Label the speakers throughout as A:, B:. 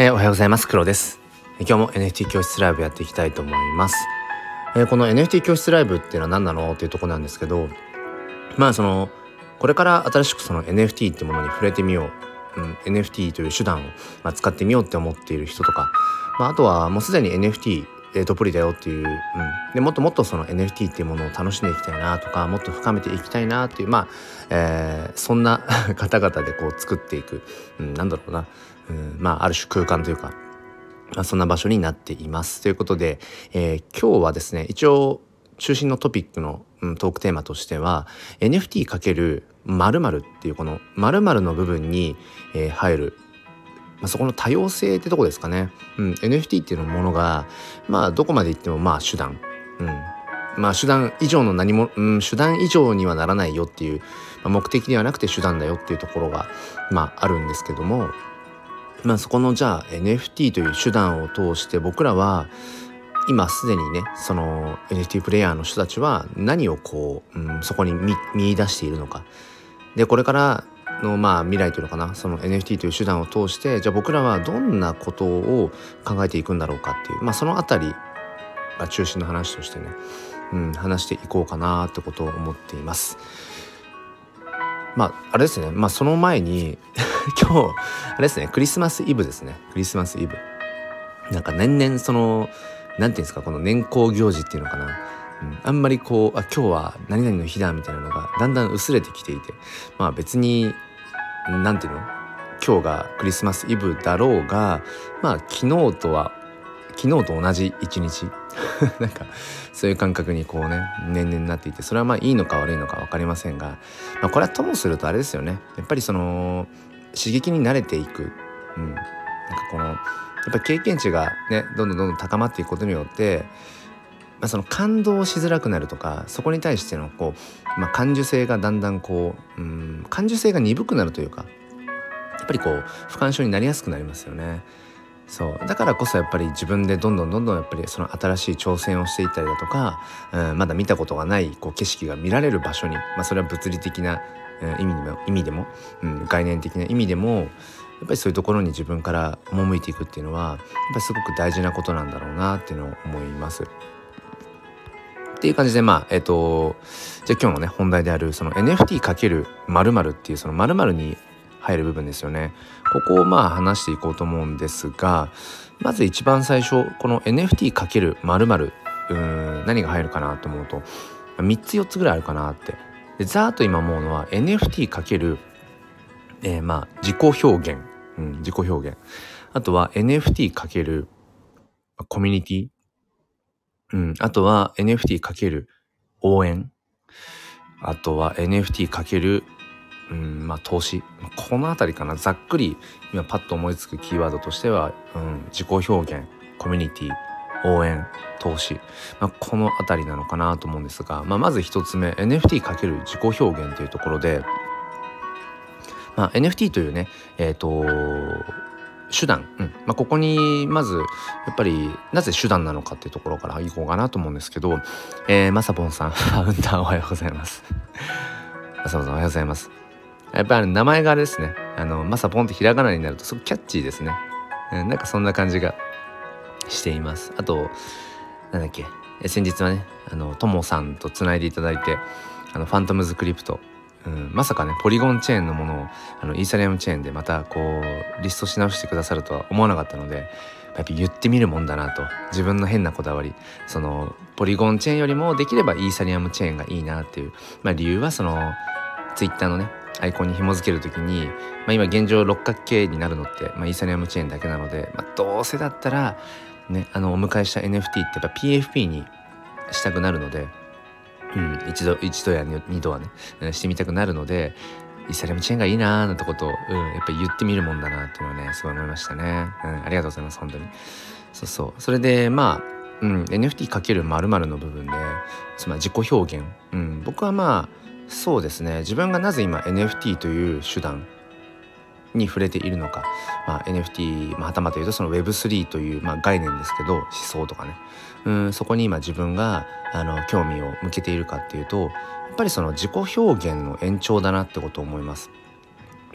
A: えー、おはようございます。黒です。今日も NFT 教室ライブやっていきたいと思います、えー、この NFT 教室ライブっていうのは何なのっていうとこなんですけどまあそのこれから新しくその NFT ってものに触れてみよう、うん、NFT という手段を、まあ、使ってみようって思っている人とか、まあ、あとはもうすでに NFT えー、どっぷりだよっていう、うん、でもっともっとその NFT っていうものを楽しんでいきたいなとかもっと深めていきたいなっていうまあ、えー、そんな 方々でこう作っていく、うん、なんだろうな、うん、まあある種空間というか、まあ、そんな場所になっています。ということで、えー、今日はですね一応中心のトピックの、うん、トークテーマとしては NFT× 〇〇っていうこの〇〇の部分に、えー、入るまあ、そこの多様性ってとこですかね、うん、NFT っていうものがまあどこまでいってもまあ手段、うん、まあ手段以上の何も、うん、手段以上にはならないよっていう、まあ、目的ではなくて手段だよっていうところがまああるんですけどもまあそこのじゃあ NFT という手段を通して僕らは今すでにねその NFT プレイヤーの人たちは何をこう、うん、そこに見見出しているのかでこれからのまあ未来というのかなその NFT という手段を通してじゃあ僕らはどんなことを考えていくんだろうかっていうまあその辺りが中心の話としてね、うん、話していこうかなってことを思っています。まああれですね。まあその前に 今日あれですね。クリスマスイブですね。クリスマスイブ。なんか年々その何て言うんですかこの年功行事っていうのかな、あんまりこうあ今日は何々の日だみたいなのがだんだん薄れてきていて。まあ別に何ていうの？今日がクリスマスイブだろうがまあ昨日とは昨日と同じ一日。なんかそういう感覚にこうね年々なっていてそれはまあいいのか悪いのか分かりませんが、まあ、これはともするとあれですよね。やっぱりその刺激に慣れていく、うん、なんかこのやっぱり経験値がねどんどんどんどん高まっていくことによってまあ、その感動しづらくなるとかそこに対してのこう、まあ、感受性がだんだんこううん感受性が鈍くなるというかやっぱりこう不干渉になりやすくなりますよね。そうだからこそやっぱり自分でどんどんどんどんやっぱりその新しい挑戦をしていったりだとか、うん、まだ見たことがないこう景色が見られる場所に、まあ、それは物理的な、うん意味でも意味でも、うん、概念的な意味でもやっぱりそういうところに自分から赴いていくっていうのはやっぱりすごく大事なことなんだろうなっていうのを思います。っていう感じでまあえっ、ー、とじゃあ今日のね本題であるその NFT× っていうその〇〇に入る部分ですよねここをまあ話していこうと思うんですがまず一番最初この NFT× うん何が入るかなと思うと3つ4つぐらいあるかなってでざーっと今思うのは NFT× えー、まあ自己表現、うん、自己表現あとは NFT× コミュニティうん。あとは NFT かける応援。あとは NFT かける、うん、まあ投資。このあたりかな。ざっくり今パッと思いつくキーワードとしては、うん、自己表現、コミュニティ、応援、投資。まあ、このあたりなのかなと思うんですが、まあ、まず一つ目、NFT かける自己表現というところで、まあ、NFT というね、えっ、ー、と、手段、うんまあ、ここにまずやっぱりなぜ手段なのかっていうところからいこうかなと思うんですけど、えー、まさぽんさんカウンターおはようございますまさぽんさんおはようございますやっぱり名前があれですねあのまさぽんってひらがなになるとすごくキャッチーですね、うん、なんかそんな感じがしています。あとなんだっけ先日はねあのともさんとつないでいただいてあのファントムズクリプト。うん、まさかねポリゴンチェーンのものをあのイーサリアムチェーンでまたこうリストし直してくださるとは思わなかったのでやっぱ言ってみるもんだなと。自分の変なこだわり。そのポリゴンチェーンよりもできればイーサリアムチェーンがいいなっていう、まあ、理由はそのツイッターのねアイコンに紐付ける時に、まあ、今現状六角形になるのって、まあ、イーサリアムチェーンだけなので、まあ、どうせだったらねあのお迎えした NFT ってやっぱ PFP にしたくなるのでうん、一度一度や二度はねしてみたくなるのでイーサリアムチェーンがいいなーなんてことを、うん、やっぱり言ってみるもんだなっていうのはねすごい思いましたね、うん、ありがとうございます本当に。そうそう。それでまあ、うん、NFT×○○ の部分でつまり自己表現、うん、僕はまあそうですね。自分がなぜ今 NFT という手段に触れているのか、まあ、NFT、まあ、はたまた言うとその Web3 という、まあ、概念ですけど思想とかね。うんそこに今自分があの興味を向けているかっていうとやっぱりその自己表現の延長だなってことを思います。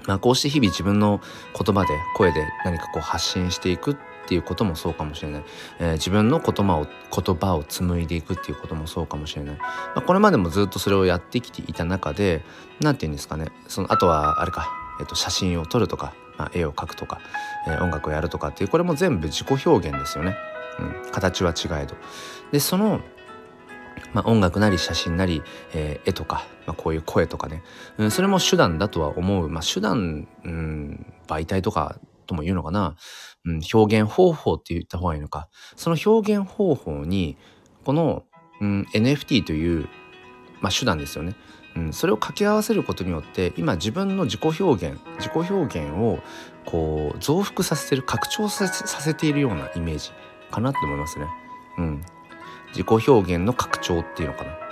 A: まあ、こうして日々自分の言葉で声で何かこう発信していくっっていうこともそうかもしれない、えー、自分の言葉を言葉を紡いでいくっていうこともそうかもしれない、まあ、これまでもずっとそれをやってきていた中で何て言うんですかね。そのあとはあれか、えー、と写真を撮るとか、まあ、絵を描くとか、えー、音楽をやるとかっていうこれも全部自己表現ですよね、うん、形は違えど。でそのまあ、音楽なり写真なり、えー、絵とか、まあ、こういう声とかね、うん、それも手段だとは思う、まあ、手段、うん、媒体とかとも言うのかな、うん、表現方法って言った方がいいのかその表現方法にこの、うん、NFT という、まあ、手段ですよね、うん、それを掛け合わせることによって今自分の自己表現自己表現をこう増幅させてる拡張させているようなイメージかなって思いますね。うん、自己表現の拡張っていうのかな。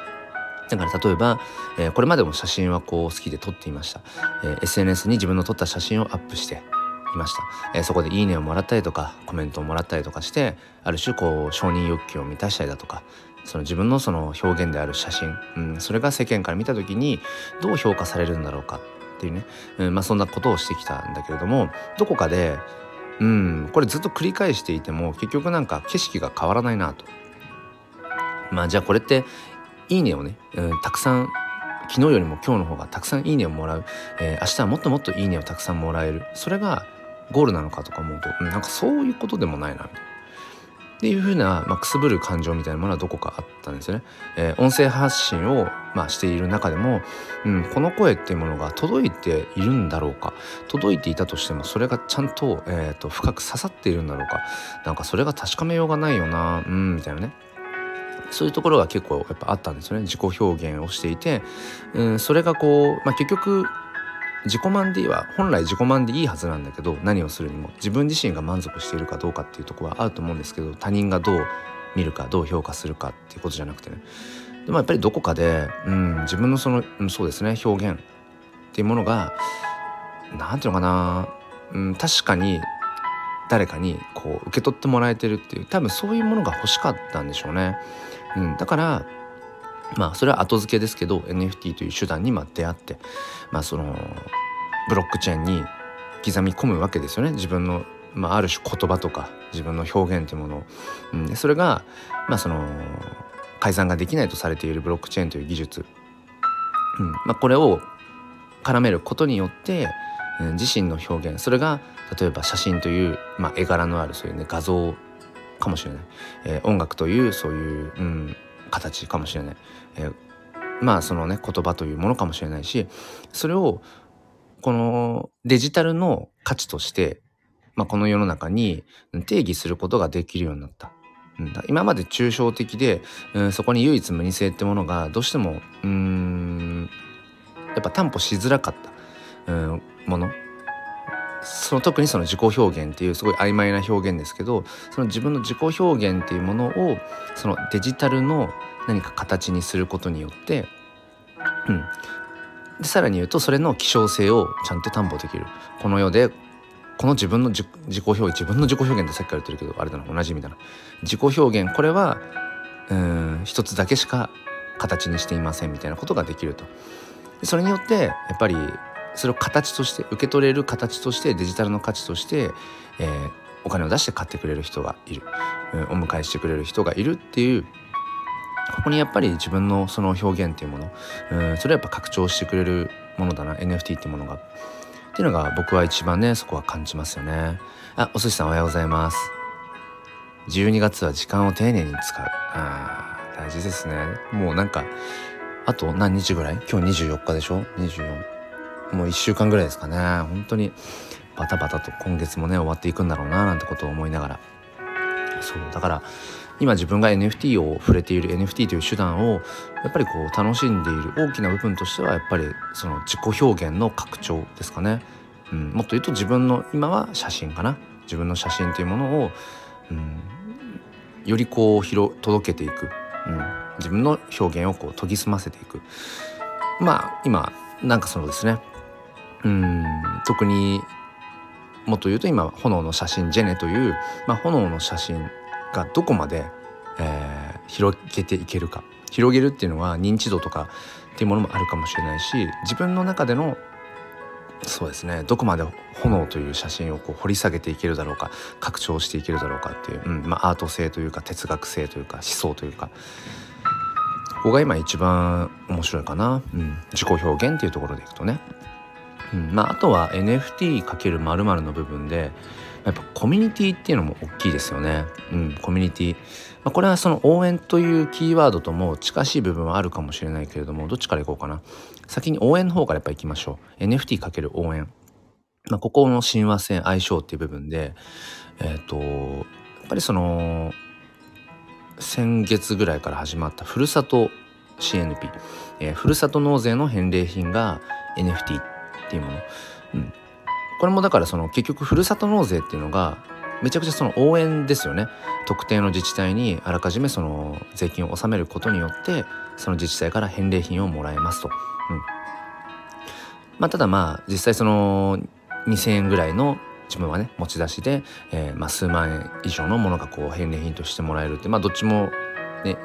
A: だから例えば、えー、これまでも写真はこう好きで撮っていました、えー、SNS に自分の撮った写真をアップしていました、えー、そこで「いいね」をもらったりとかコメントをもらったりとかしてある種こう承認欲求を満たしたりだとかその自分のその表現である写真、うん、それが世間から見た時にどう評価されるんだろうかっていうね、うんまあ、そんなことをしてきたんだけれどもどこかでうんこれずっと繰り返していても結局なんか景色が変わらないなと。まあじゃあこれっていいねをね、うん、たくさん昨日よりも今日の方がたくさんいいねをもらう、えー、明日はもっともっといいねをたくさんもらえる。それがゴールなのかとか思うと、うん、なんかそういうことでもないなみたいな。っていうふうな、まあ、くすぶる感情みたいなものはどこかあったんですよね。えー、音声発信を、まあ、している中でも、うん、この声っていうものが届いているんだろうか。届いていたとしてもそれがちゃんと,、えーと深く刺さっているんだろうか。なんかそれが確かめようがないよな。うんみたいなね。そういうところが結構やっぱあったんですよね。自己表現をしていて、うん、それがこう、まあ、結局自己満でいいは本来自己満でいいはずなんだけど何をするにも自分自身が満足しているかどうかっていうとこはあると思うんですけど他人がどう見るかどう評価するかっていうことじゃなくてねでもやっぱりどこかで、うん、自分のその、うん、そうですね表現っていうものが何ていうのかな、うん、確かに誰かにこう受け取ってもらえてるっていう多分そういうものが欲しかったんでしょうね。うん、だからまあそれは後付けですけど NFT という手段にま出会ってまあそのブロックチェーンに刻み込むわけですよね。自分の、まあ、ある種言葉とか自分の表現というものを。うん、それがまあその改ざんができないとされているブロックチェーンという技術、うんまあ、これを絡めることによって、うん、自身の表現。それが例えば写真という、まあ、絵柄のあるそういうね画像かもしれない、えー、音楽というそういう、うん、形かもしれない、え、まあそのね言葉というものかもしれないしそれをこのデジタルの価値として、まあ、この世の中に定義することができるようになった。今まで抽象的で、うん、そこに唯一無二性ってものがどうしてもうんやっぱ担保しづらかった、うん、ものその特にその自己表現っていうすごい曖昧な表現ですけどその自分の自己表現っていうものをそのデジタルの何か形にすることによって、うん、でさらに言うとそれの希少性をちゃんと担保できる。この世でこの自分の自己表現自分の自己表現ってさっきから言ってるけどあれだな同じ意味だな。自己表現これはうん一つだけしか形にしていませんみたいなことができると。それによってやっぱりそれを形として受け取れる形としてデジタルの価値として、えー、お金を出して買ってくれる人がいる、うん、お迎えしてくれる人がいるっていうここにやっぱり自分のその表現っていうもの、うん、それはやっぱ拡張してくれるものだな NFT っていうものが。っていうのが僕は一番ねそこは感じますよね。あお寿司さんおはようございます。12月は時間を丁寧に使う。あ大事ですね。もうなんかあと何日ぐらい？今日24日でしょ？24もう1週間ぐらいですかね。本当にバタバタと今月もね終わっていくんだろうななんてことを思いながら。そうだから今自分が NFT を触れている NFT という手段をやっぱりこう楽しんでいる大きな部分としてはやっぱりその自己表現の拡張ですかね、うん、もっと言うと自分の今は写真かな。自分の写真というものを、うん、よりこう広届けていく、うん、自分の表現をこう研ぎ澄ませていく。まあ今なんかそのですね。うん。特にもっと言うと今炎の写真ジェネという、まあ、炎の写真がどこまで、えー、広げていけるか。広げるっていうのは認知度とかっていうものもあるかもしれないし自分の中でのそうですねどこまで炎という写真をこう掘り下げていけるだろうか拡張していけるだろうかっていう、うんまあ、アート性というか哲学性というか思想というか。ここが今一番面白いかな、うん、自己表現っていうところでいくとね、うんまあ、あとは NFT× 〇〇の部分でやっぱコミュニティっていうのも大きいですよね、うん、コミュニティ、まあ、これはその応援というキーワードとも近しい部分はあるかもしれないけれどもどっちからいこうかな。先に応援の方からやっぱ行きましょう。NFT× 応援。まあ、ここの親和性相性っていう部分でえっ、ー、とやっぱりその先月ぐらいから始まったふるさと CNP、えー、ふるさと納税の返礼品が NFT っていうもの、うん、これもだからその結局ふるさと納税っていうのがめちゃくちゃその応援ですよね。特定の自治体にあらかじめその税金を納めることによってその自治体から返礼品をもらえますと。うん。まあ、ただまあ実際その2,000円ぐらいの自分はね持ち出しで、えー、まあ、数万円以上のものがこう返礼品としてもらえるってまあどっちもね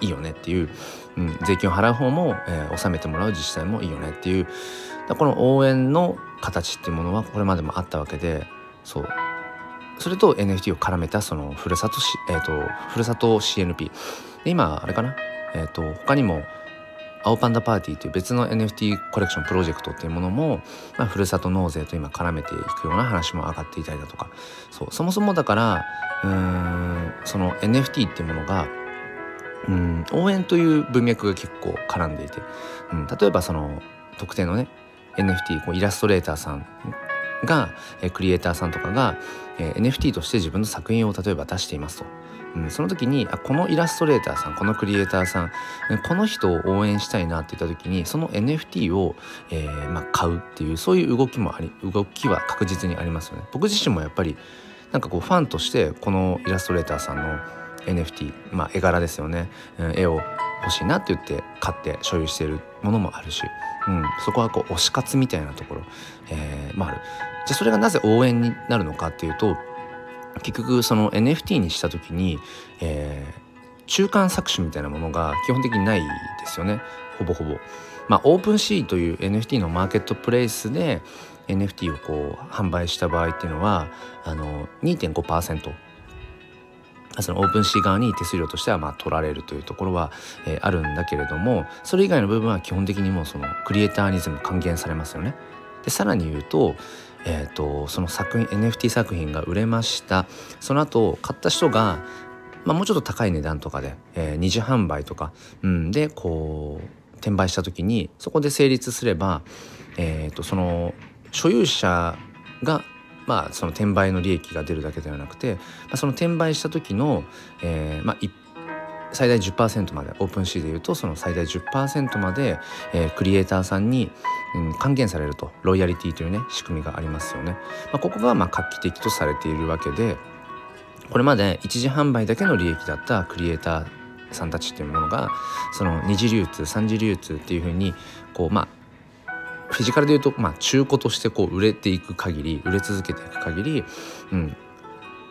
A: いいよねっていう、うん、税金を払う方も、えー、納めてもらう自治体もいいよねっていうこの応援の形っていうものはこれまでもあったわけでそう。それと NFT を絡めたそのふるさと、えーと、ふるさと CNP で今あれかな、えーと他にも青パンダパーティーという別の NFT コレクションプロジェクトっていうものも、まあ、ふるさと納税と今絡めていくような話も上がっていたりだとか。そう。そもそもだからうんその NFT っていうものがうん応援という文脈が結構絡んでいて、うん、例えばその特定のね NFT こうイラストレーターさんが、クリエイターさんとかが、NFT として自分の作品を例えば出していますと。うん、その時にあこのイラストレーターさんこのクリエイターさんこの人を応援したいなって言った時にその NFT を、えー、まあ、買うっていうそういう動きもあり動きは確実にありますよね。僕自身もやっぱりなんかこうファンとしてこのイラストレーターさんの NFT、まあ、絵柄ですよね、絵を欲しいなって言って買って所有しているものもあるし、うん、そこはこう推し活みたいなところ、えー、まあ、るじゃそれがなぜ応援になるのかっていうと結局その NFT にした時に、えー、中間搾取みたいなものが基本的にないですよねほぼほぼ。まあ、オープンシーという NFT のマーケットプレイスで NFT をこう販売した場合っていうのはあの2.5%そのオープンシー側に手数料としてはま取られるというところは、え、あるんだけれどもそれ以外の部分は基本的にもうそのクリエイターに全部還元されますよね。でさらに言うと,、えーと、その作品 NFT 作品が売れましたその後買った人が、まあ、もうちょっと高い値段とかで、えー、二次販売とか、うん、でこう転売した時にそこで成立すれば、えーと、その所有者がまあその転売の利益が出るだけではなくて、まあ、その転売した時の、えーまあ、最大10%までオープンシーでいうとその最大10%まで、えー、クリエイターさんに、うん、還元されるとロイヤリティというね仕組みがありますよね。まあ、ここがまあ画期的とされているわけでこれまで一次販売だけの利益だったクリエイターさんたちっていうものがその二次流通三次流通っていうふうにこうまあフィジカルで言うと、まあ、中古としてこう売れていく限り売れ続けていく限り、うん、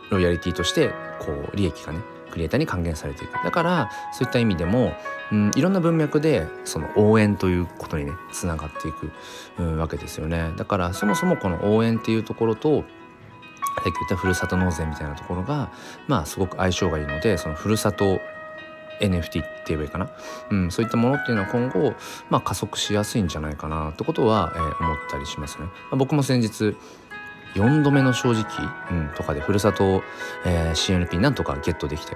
A: ロイヤリティとしてこう利益がねクリエイターに還元されていく。だからそういった意味でも、うん、いろんな文脈でその応援ということにねつながっていく、うん、わけですよね。だからそもそもこの応援っていうところとさっき言ったふるさと納税みたいなところがまあすごく相性がいいのでそのふるさと NFT って言えばいいかな、うん、そういったものっていうのは今後、まあ、加速しやすいんじゃないかなってことは、えー、思ったりしますね。まあ、僕も先日4度目の正直、うん、とかでふるさと、えー、CNP なんとかゲットできて、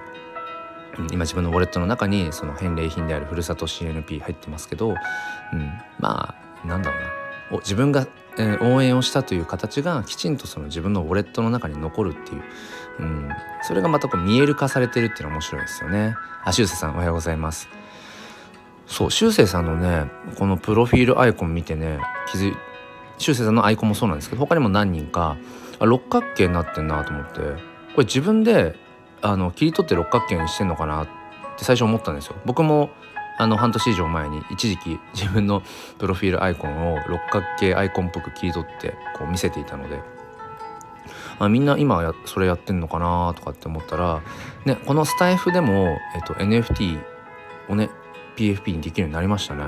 A: うん、今自分のウォレットの中にその返礼品であるふるさと CNP 入ってますけど、うん、まあなんだろうな自分が、えー、応援をしたという形がきちんとその自分のウォレットの中に残るっていう、うん、それがまたこう見える化されてるっていうのは面白いですよね。あしゅうせさんおはようございます。そうしゅうせいさんのねこのプロフィールアイコン見てね気づい修正さんのアイコンもそうなんですけど他にも何人かあ六角形になってんなと思ってこれ自分であの切り取って六角形にしてんのかなって最初思ったんですよ。僕もあの半年以上前に一時期自分のプロフィールアイコンを六角形アイコンっぽく切り取ってこう見せていたのであみんな今やそれやってんのかなとかって思ったら、ね、このスタイフでも、えっと、NFT をね PFP にできるようになりましたね。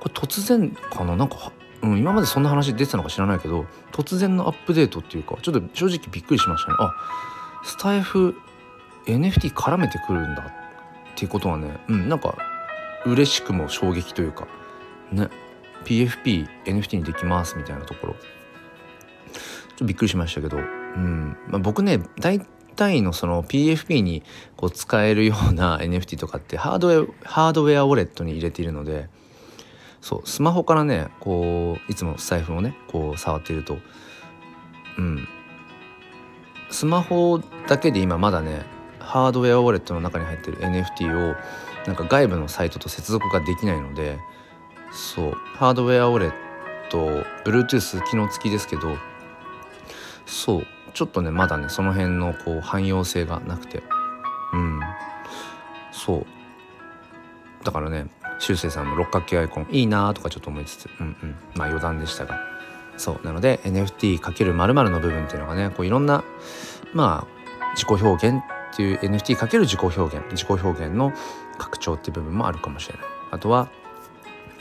A: これ突然かな？なんかうん、今までそんな話出てたのか知らないけど突然のアップデートっていうかちょっと正直びっくりしましたね。あスタイフ NFT 絡めてくるんだっていうことはねうんなんか嬉しくも衝撃というかね PFPNFT にできますみたいなところ。とびっくりしましたけど、うん。まあ、僕ね大体のその PFP にこう使えるような NFT とかってハードウェアハードウェアウォレットに入れているのでそうスマホからねこういつも財布をねこう触っていると。うん。スマホだけで今まだねハードウェアウォレットの中に入ってる NFT をなんか外部のサイトと接続ができないのでそうハードウェアウォレット Bluetooth 機能付きですけどそう。ちょっとねまだねその辺のこう汎用性がなくて。うん。そう。だからねしゅうせいさんの六角形アイコンいいなとかちょっと思いつつうんうん。まあ余談でしたが。そう。なので NFT× 〇〇の部分っていうのがねこういろんなまあ自己表現っていう NFT× 自己表現自己表現の拡張っていう部分もあるかもしれない。あとは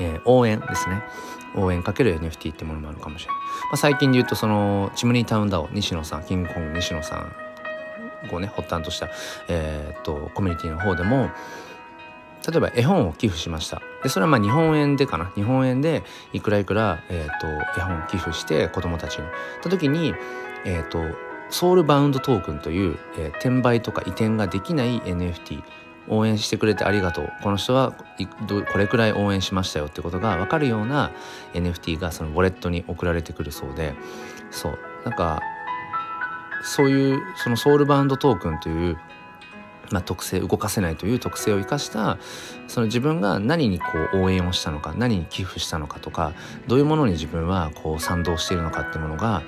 A: えー、応援ですね。応援かける NFT ってものもあるかもしれない、まあ、最近で言うとそのチムニータウンダオ西野さんキングコング西野さんをね発端とした、えー、っとコミュニティの方でも例えば絵本を寄付しました。でそれはまあ日本円でかな。日本円でいくらいくら、えー、っと絵本を寄付して子どもたちに。た時に、えー、っとソウルバウンドトークンという、えー、転売とか移転ができない NFT 応援してくれてありがとう。この人はこれくらい応援しましたよ。ってことが分かるような NFT がそのウォレットに送られてくるそうで。そう。なんかそういうそのソウルバウンドトークンというまあ、特性動かせないという特性を生かしたその自分が何にこう応援をしたのか何に寄付したのかとかどういうものに自分はこう賛同しているのかっていうものが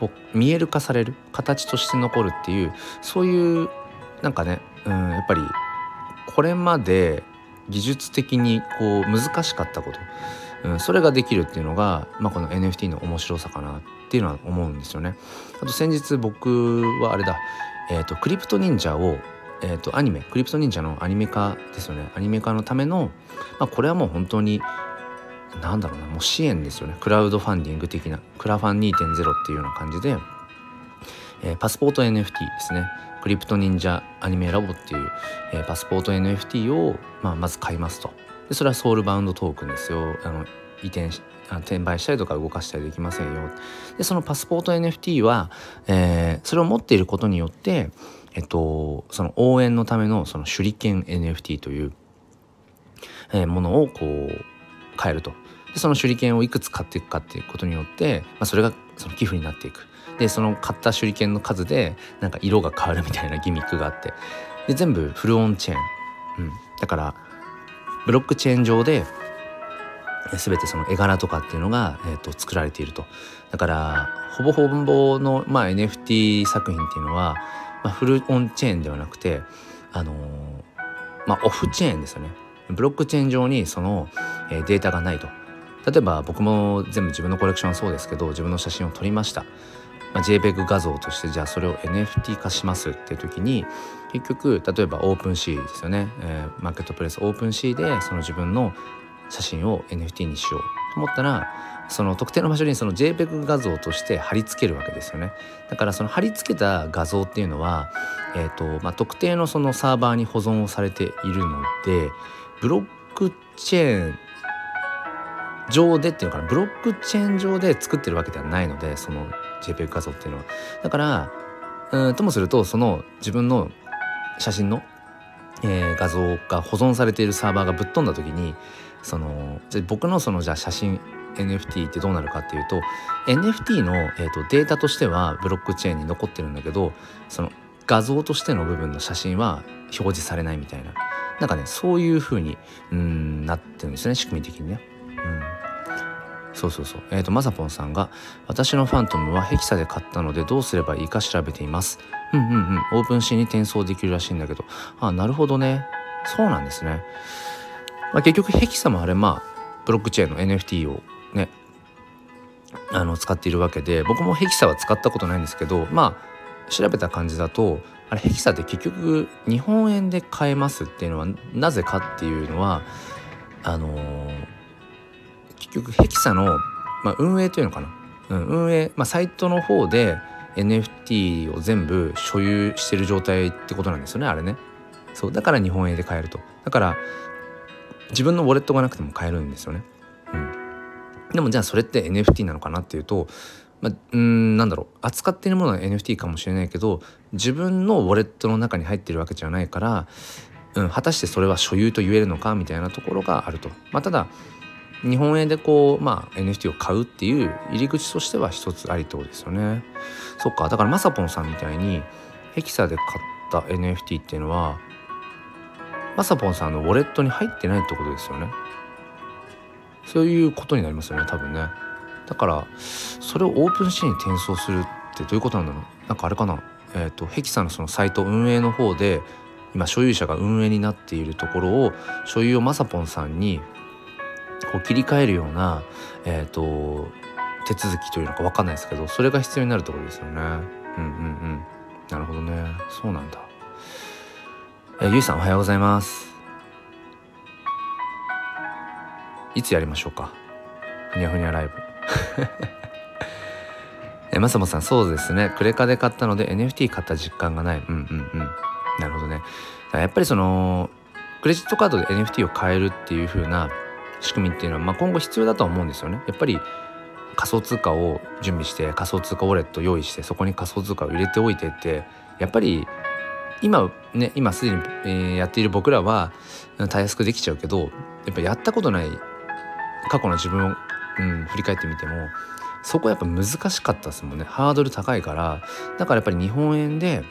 A: こう見える化される形として残るっていうそういうなんかね、うん、やっぱりこれまで技術的にこう難しかったこと、うん、それができるっていうのが、まあ、この NFT の面白さかなっていうのは思うんですよね。あと先日僕はあれだ、えーと、クリプト忍者を、えーと、アニメクリプト忍者のアニメ化ですよね。アニメ化のための、まあ、これはもう本当になんだろうなもう支援ですよね。クラウドファンディング的なクラファン2.0っていうような感じで、えー、パスポート NFT ですね。クリプト忍者アニメラボっていう、えー、パスポート NFT を、まあ、まず買いますと。でそれはソウルバウンドトークンですよ。あの移転し転売したりとか動かしたりできませんよ。でそのパスポート NFT は、えー、それを持っていることによってえっとその応援のためのその手裏剣 NFT という、えー、ものをこう変えると。でその手裏剣をいくつ買っていくかっていうことによって、まあ、それがその寄付になっていく。でその買った手裏剣の数でなんか色が変わるみたいなギミックがあって。で全部フルオンチェーン、うん、だからブロックチェーン上で全てその絵柄とかっていうのが、えーと、作られていると。だからほぼほぼの、まあ、NFT 作品っていうのは、まあ、フルオンチェーンではなくてあのー、まあ、オフチェーンですよね。ブロックチェーン上にその、えー、データがないと。例えば僕も全部自分のコレクションはそうですけど自分の写真を撮りました。まあ、JPEG 画像としてじゃあそれを NFT 化しますっていう時に結局例えば OpenSeaですよね、えー、マーケットプレイス OpenSea でその自分の写真を NFT にしようと思ったらその特定の場所にその JPEG 画像として貼り付けるわけですよね。だからその貼り付けた画像っていうのは、えーとまあ、特定のそのサーバーに保存をされているのでブロックチェーン上でっていうのかな。ブロックチェーン上で作ってるわけではないのでその JPEG 画像っていうのはだからうんともするとその自分の写真の、えー、画像が保存されているサーバーがぶっ飛んだ時にそのじゃ僕のそのじゃあ写真 NFT ってどうなるかっていうと NFT の、えーと、データとしてはブロックチェーンに残ってるんだけどその画像としての部分の写真は表示されないみたいななんかねそういう風にうんなってるんですよね仕組み的にね。そうそうそう。えっ、ー、と、まさぽんさんが、私のファントムはヘキサで買ったのでどうすればいいか調べています。うんうんうん。オープンシーに転送できるらしいんだけど。あ、なるほどね。そうなんですね。まあ、結局ヘキサもあれ、まあ、ブロックチェーンの NFT をね、あの、使っているわけで、僕もヘキサは使ったことないんですけど、まあ、調べた感じだと、あれヘキサって結局日本円で買えますっていうのはなぜかっていうのはあのー局ヘキサのまあ、運営というのかな、うん、運営、まあ、サイトの方で NFT を全部所有してる状態ってことなんですよねあれね。そうだから日本円で買えると。だから自分のウォレットがなくても買えるんですよね。うん。でもじゃあそれって NFT なのかなっていうとまあ、うんなんだろう。扱っているものは NFT かもしれないけど自分のウォレットの中に入ってるわけじゃないから、うん、果たしてそれは所有と言えるのかみたいなところがあると。まあ、ただ日本円でこう、まあ、NFT を買うっていう入り口としては一つありとですよね。そっかだからまさぽんさんみたいにヘキサで買った NFT っていうのはまさぽんさんのウォレットに入ってないってことですよね。そういうことになりますよね多分ね。だからそれをオープンシーンに転送するってどういうことなんだろうなんかあれかなえっ、ー、とヘキサのそのサイト運営の方で今所有者が運営になっているところを所有をまさぽんさんにこう切り替えるような、えーと、手続きというのか分かんないですけどそれが必要になるところですよね。うんうんうんなるほどねそうなんだ。えー、ゆいさんおはようございます。いつやりましょうか？ふにゃふにゃライブ。えまさもさんそうですねクレカで買ったので NFT 買った実感がないうんうんうんなるほどねやっぱりそのクレジットカードで NFT を買えるっていう風な仕組みっていうのは、まあ、今後必要だとは思うんですよね。やっぱり仮想通貨を準備して仮想通貨ウォレット用意してそこに仮想通貨を入れておいてってやっぱり今ね今すでに、え、やっている僕らはたやすくできちゃうけどやっぱやったことない過去の自分をうん、振り返ってみてもそこはやっぱ難しかったですもんね。ハードル高いからだからやっぱり日本円で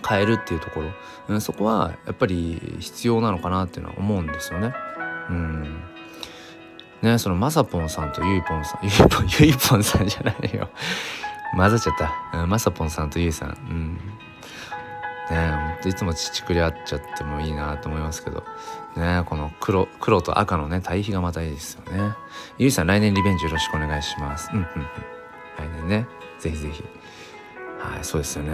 A: 買えるっていうところ、うん、そこはやっぱり必要なのかなっていうのは思うんですよね。うん。ねそのまさぽんさんとゆいぽんさんゆいぽんゆいぽんさんじゃないよ。混ざっちゃった、うん、まさぽんさんとゆいさん。うん。ねいつも乳くり合っちゃってもいいなと思いますけど。ねこの黒黒と赤のね対比がまたいいですよね。ゆいさん来年リベンジよろしくお願いします。うんうんうん。来年ね。ぜひぜひ。はいそうですよね。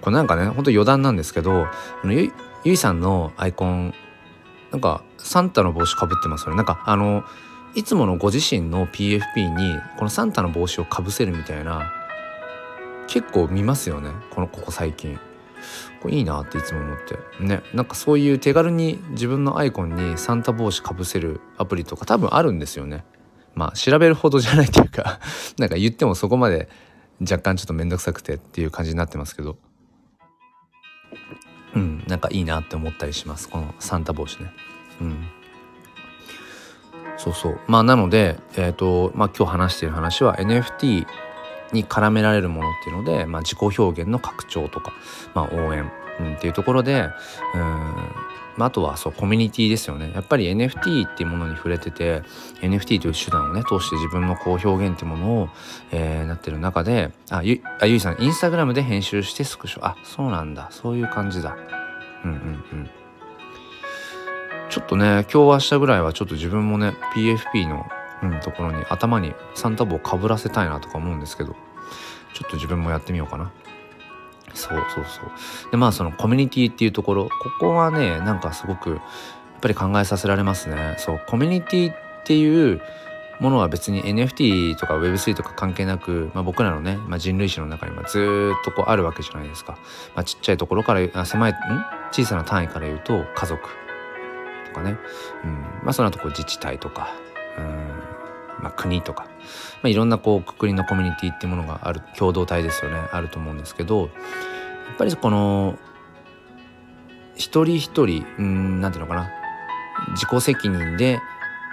A: これなんかねほんと余談なんですけどゆゆいさんのアイコンなんかサンタの帽子かぶってますよね。なんかあのいつものご自身の PFP にこのサンタの帽子をかぶせるみたいな結構見ますよね。このここ最近。これいいなっていつも思って。ねなんかそういう手軽に自分のアイコンにサンタ帽子かぶせるアプリとか多分あるんですよね。まあ調べるほどじゃないっていうか なんか言ってもそこまで若干ちょっと面倒くさくてっていう感じになってますけど。うんなんかいいなって思ったりします。このサンタ帽子ね。うん。そうそう。まあなのでえっ、ー、とまあ今日話している話は NFT に絡められるものっていうので、まあ、自己表現の拡張とか、まあ、応援、うん、っていうところでうん、まあ、あとはそうコミュニティですよね。やっぱり NFT っていうものに触れてて NFT という手段をね通して自分のこう表現っていうものを、えー、なってる中であゆあゆいさんインスタグラムで編集してスクショ。あそうなんだ。そういう感じだ。うんうんうん。ちょっとね今日明日ぐらいはちょっと自分もね PFP のうん、ところに頭にサンタ帽かぶらせたいなとか思うんですけどちょっと自分もやってみようかな。そうそうそう。でまあそのコミュニティっていうところここはねなんかすごくやっぱり考えさせられますね。そうコミュニティっていうものは別に NFT とか Web3 とか関係なく、まあ、僕らのね、まあ、人類史の中にもずっとこうあるわけじゃないですか、まあ、ちっちゃいところからあ狭いん？小さな単位から言うと家族。かね、うん。まあ、その後こう自治体とかうん。まあ、国とか、まあ、いろんなこうくくりのコミュニティっていうものがある共同体ですよね。あると思うんですけどやっぱりこの一人一人うんなんていうのかな。自己責任で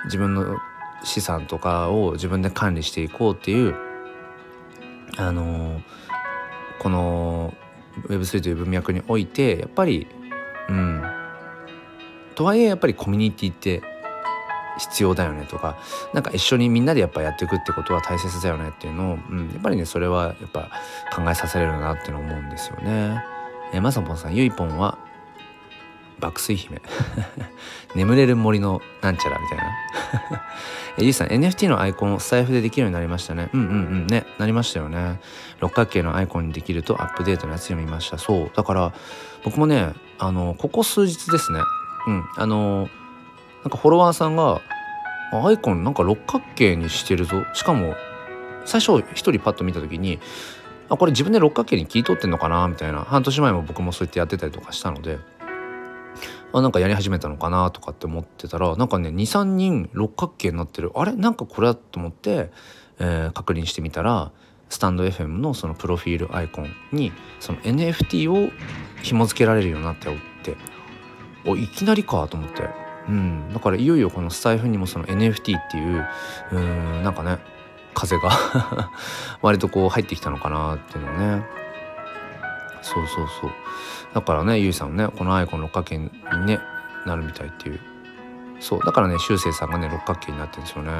A: 自分の資産とかを自分で管理していこうっていうあのこの Web3 という文脈においてやっぱりうん。とはいえやっぱりコミュニティって必要だよねとかなんか一緒にみんなでやっぱやっていくってことは大切だよねっていうのを、うん、やっぱりねそれはやっぱ考えさせられるなっていうのを思うんですよね。え、まさぽんさんゆいぽんは爆睡姫。眠れる森のなんちゃらみたいな。えゆいさん NFT のアイコンをスタイフでできるようになりましたね。うんうんうん。ねなりましたよね。六角形のアイコンにできるとアップデートのやつ読みました。そう。だから僕もねあのここ数日ですねうん。あのなんかフォロワーさんがアイコンなんか六角形にしてるぞ。しかも最初一人パッと見た時にあこれ自分で六角形に切り取ってんのかな？みたいな。半年前も僕もそうやってやってたりとかしたのであなんかやり始めたのかな？とかって思ってたらなんかね23人六角形になってる。あれ？なんかこれだと思って、えー、確認してみたらスタンド FM のそのプロフィールアイコンにその NFT を紐付けられるようになったよっておいきなりかと思って、うん、だからいよいよこのスタイフにもその NFT っていううんなんかね風が 割とこう入ってきたのかなっていうのね。そうそうそう。だからねゆいさんもねこのアイコン六角形にねなるみたいっていう。そう。だからねしゅうせいさんがね六角形になってるんですよね。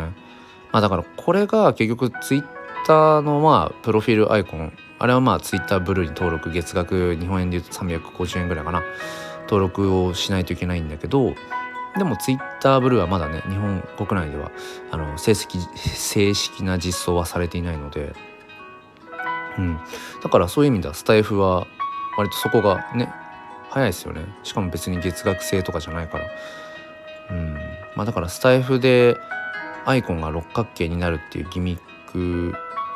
A: まあだからこれが結局ツイッターのまあプロフィールアイコン。あれはまあツイッターブルーに登録月額日本円で言うと350円ぐらいかな。登録をしないといけないんだけどでもツイッターブルーはまだね日本国内ではあの正式正式な実装はされていないので、うん、だからそういう意味ではスタイフは割とそこがね早いですよね。しかも別に月額制とかじゃないから、うん。まあ、だからスタイフでアイコンが六角形になるっていうギミック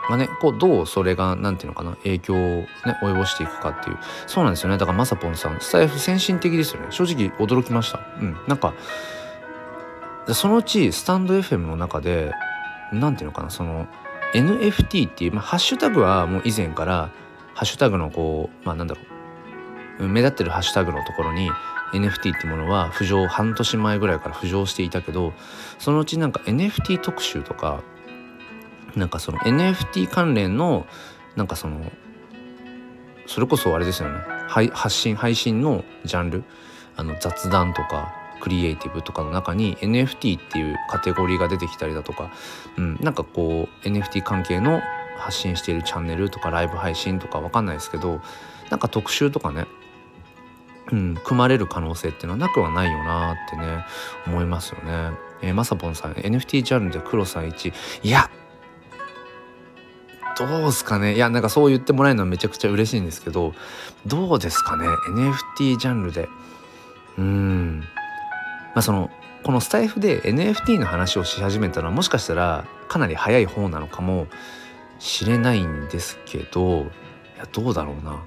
A: がねこうどうそれが何ていうのかな影響をね及ぼしていくかっていう。そうなんですよね。だからまさぽんさんスタイフ先進的ですよね。正直驚きました。うん。なんかそのうちスタンド FM の中で何ていうのかなその NFT っていう、まあ、ハッシュタグはもう以前からハッシュタグのこうまあなんだろう。目立ってるハッシュタグのところに NFT ってものは浮上半年前ぐらいから浮上していたけどそのうちなんか NFT 特集とかなんかその NFT 関連のなんかそのそれこそあれですよね。発信配信のジャンル。あの雑談とかクリエイティブとかの中に NFT っていうカテゴリーが出てきたりだとか、うん、なんかこう NFT 関係の発信しているチャンネルとかライブ配信とかわかんないですけどなんか特集とかね、うん、組まれる可能性っていうのはなくはないよなってね思いますよね。えー、まさぽんさん NFT ジャンルで黒さん1いやどうすかね？いやなんかそう言ってもらえるのはめちゃくちゃ嬉しいんですけどどうですかね？NFT ジャンルで。うん。まあそのこのスタイフで NFT の話をし始めたのはもしかしたらかなり早い方なのかもしれないんですけどいやどうだろうな。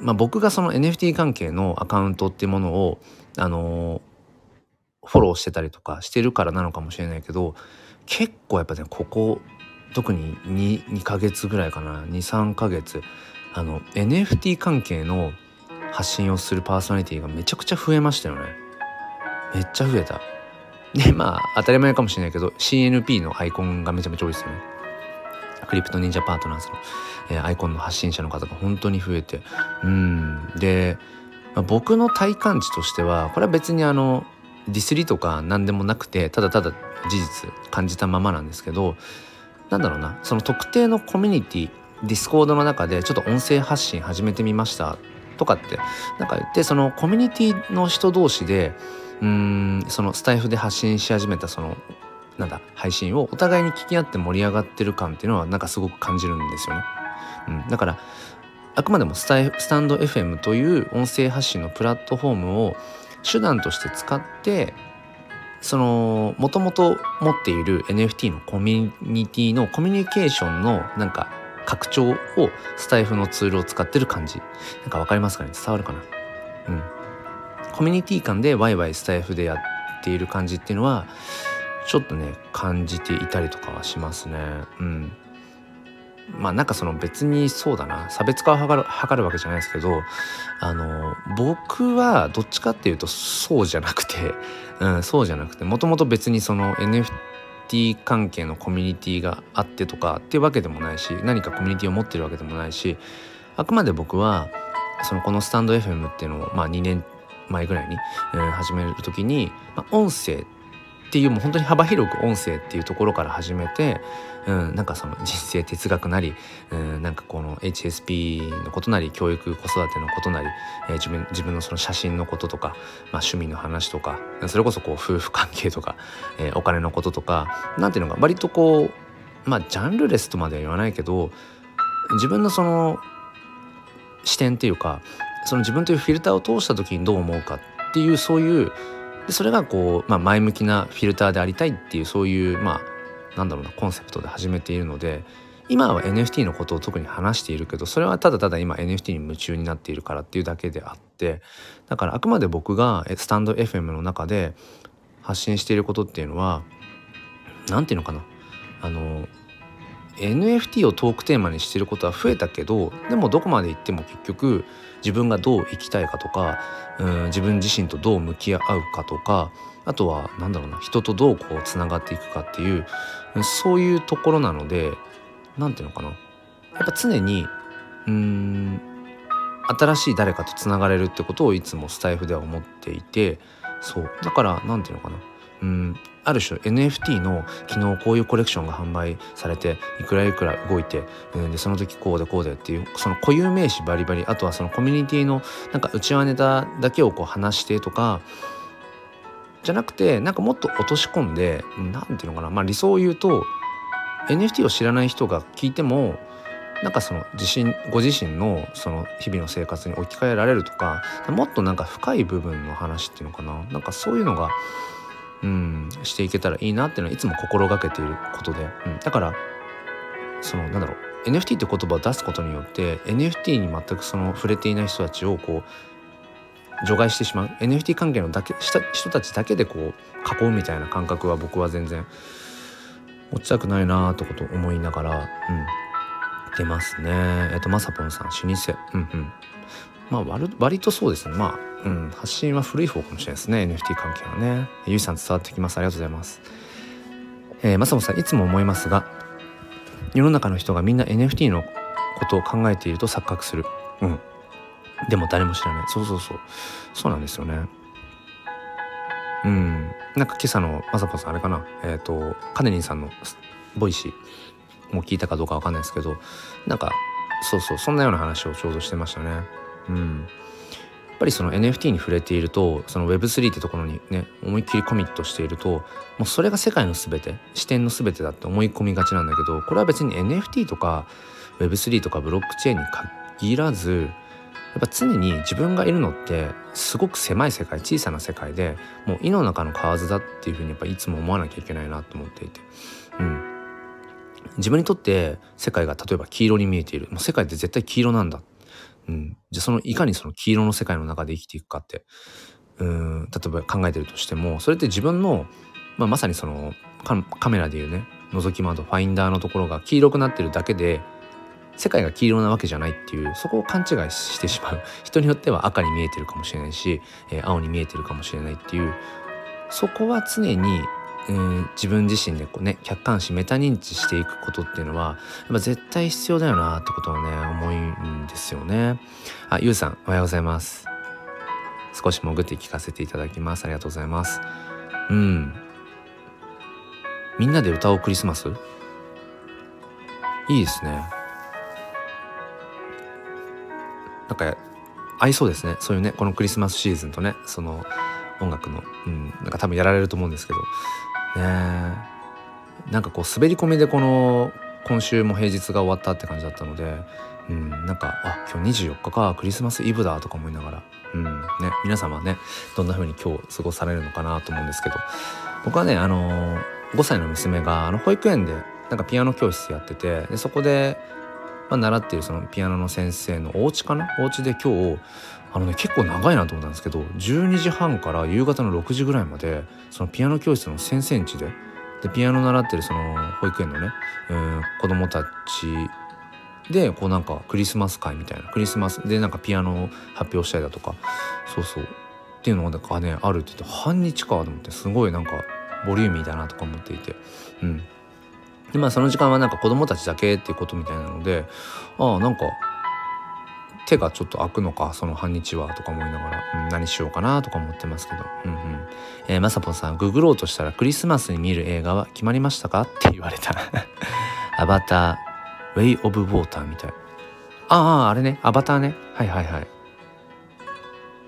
A: まあ、僕がその NFT 関係のアカウントっていうものをあのフォローしてたりとかしてるからなのかもしれないけど結構やっぱねここ特に 2, 2ヶ月ぐらいかな。23ヶ月。あの NFT 関係の発信をするパーソナリティがめちゃくちゃ増えましたよね。めっちゃ増えた。でまあ当たり前かもしれないけど CNP のアイコンがめちゃめちゃ多いですよね。クリプト忍者パートナーズの、えー、アイコンの発信者の方が本当に増えて。うん。で、まあ、僕の体感値としてはこれは別にあのディスりとか何でもなくてただただ事実感じたままなんですけどなんだろうな。その特定のコミュニティディスコードの中でちょっと音声発信始めてみました。とかってなんか言ってそのコミュニティの人同士でうんそのスタイフで発信し始めたそのなんだ配信をお互いに聞き合って盛り上がってる感っていうのはなんかすごく感じるんですよね。うん、だからあくまでもスタイスタンド FM という音声発信のプラットフォームを手段として使ってそのもともと持っている NFT のコミュニティのコミュニケーションのなんか拡張をスタイフのツールを使ってる感じ。なんか分かりますかね？伝わるかな？うん。コミュニティ間でワイワイスタイフでやっている感じっていうのはちょっとね感じていたりとかはしますね。うん。まあなんかその別にそうだな。差別化を図る図るわけじゃないですけどあの僕はどっちかっていうとそうじゃなくて、うん、そうじゃなくてもともと別にその NFT 関係のコミュニティがあってとかっていうわけでもないし何かコミュニティを持ってるわけでもないしあくまで僕はそのこのスタンド FM っていうのをまあ2年前ぐらいに、えー、始める時に、まあ、音声っていうもう本当に幅広く音声っていうところから始めて、うん、なんかその人生哲学なり、うん、なんかこの HSP のことなり教育子育てのことなり、えー、自分自分のその写真のこととか、まあ、趣味の話とかそれこそこう夫婦関係とか、えー、お金のこととかなんていうのが割とこうまあジャンルレスとまでは言わないけど自分のその視点っていうかその自分というフィルターを通した時にどう思うかっていうそういうでそれがこう、まあ、前向きなフィルターでありたいっていうそういうまあなんだろうなコンセプトで始めているので今は NFT のことを特に話しているけどそれはただただ今 NFT に夢中になっているからっていうだけであってだからあくまで僕がスタンド FM の中で発信していることっていうのは何て言うのかなあの NFT をトークテーマにしてることは増えたけどでもどこまで行っても結局自分がどう生きたいかとかうん自分自身とどう向き合うかとかあとは何だろうな人とどうこうつながっていくかっていうそういうところなので何て言うのかな。やっぱ常にうん新しい誰かとつながれるってことをいつもスタイフでは思っていてそう。だから何て言うのかな。うんある種 NFT の昨日こういうコレクションが販売されていくらいくら動いて、うん、でその時こうでこうでっていうその固有名詞バリバリあとはそのコミュニティのなんか内輪ネタだけをこう話してとかじゃなくてなんかもっと落とし込んで何て言うのかなまあ理想を言うと NFT を知らない人が聞いてもなんかその自身ご自身のその日々の生活に置き換えられるとかもっとなんか深い部分の話っていうのかななんかそういうのがうんしていけたらいいなっていうのはいつも心がけていることで、うん、だからそのなんだろう NFT って言葉を出すことによって NFT に全くその触れていない人たちをこう除外してしまう。NFT 関係のだけした人たちだけでこう囲うみたいな感覚は僕は全然持ちたくないなとこと思いながら、うん、出ますね。えっとまさぽんさん老舗。うんうん。まあ割割とそうですね。まあうん、発信は古い方かもしれないですね。NFT 関係はね。ゆいさん伝わってきます。ありがとうございます。えー、まさもさんいつも思いますが世の中の人がみんな NFT のことを考えていると錯覚する。うん。でも誰も知らない。そうそうそう。そうなんですよね。うん。なんか今朝のまさぽさんあれかな。えっ、ー、とカネリンさんのVoicy も聞いたかどうかわかんないですけどなんかそうそうそんなような話をちょうどしてましたね。うん。やっぱりその NFT に触れているとその Web3 ってところにね思いっきりコミットしているともうそれが世界の全て視点の全てだって思い込みがちなんだけどこれは別に NFT とか Web3 とかブロックチェーンに限らずやっぱ常に自分がいるのってすごく狭い世界小さな世界でもう井の中の蛙だっていうふうにやっぱいつも思わなきゃいけないなと思っていて。うん。自分にとって世界が例えば黄色に見えている。もう世界って絶対黄色なんだ。うん。じゃあそのいかにその黄色の世界の中で生きていくかって、うん、例えば考えてるとしても、それって自分の、まあ、まさにそのカメラでいうね、覗き窓、ファインダーのところが黄色くなってるだけで、世界が黄色なわけじゃないっていうそこを勘違いしてしまう。人によっては赤に見えてるかもしれないし、えー、青に見えてるかもしれないっていう。そこは常にえー、自分自身でこうね客観視メタ認知していくことっていうのはやっぱ絶対必要だよなってことをね思うんですよね。あゆうさんおはようございます。少し潜って聞かせていただきます。ありがとうございます。うん。みんなで歌おうクリスマスいいですね。なんか合いそうですね。そういうねこのクリスマスシーズンとねその音楽の、うん、なんか多分やられると思うんですけど。ねなんかこう滑り込みでこの今週も平日が終わったって感じだったので、うん、なんかあ今日24日かクリスマスイブだとか思いながら、うんね、皆様はねどんな風に今日過ごされるのかなと思うんですけど。僕はねあの、5歳の娘があの保育園でなんかピアノ教室やっててでそこで、まあ、習っているそのピアノの先生のお家かな？お家で今日あのね結構長いなと思ったんですけど12時半から夕方の6時ぐらいまでそのピアノ教室の先生んちででピアノ習ってるその保育園のね、えー、子供たちでこうなんかクリスマス会みたいなクリスマスでなんかピアノを発表したりだとかそうそうっていうのがねあるって言って半日かと思ってすごいなんかボリューミーだなとか思っていてうん。でまあその時間はなんか子供たちだけっていうことみたいなのでああなんか手がちょっと開くのかその半日はとか思いながら、うん、何しようかなとか思ってますけど。うんうん。えー、まさぽんさんググろうとしたらクリスマスに見る映画は決まりましたか？って言われた。アバターウェイ・オブ・ウォーターみたい。あああれね。アバターね。はいはいはい。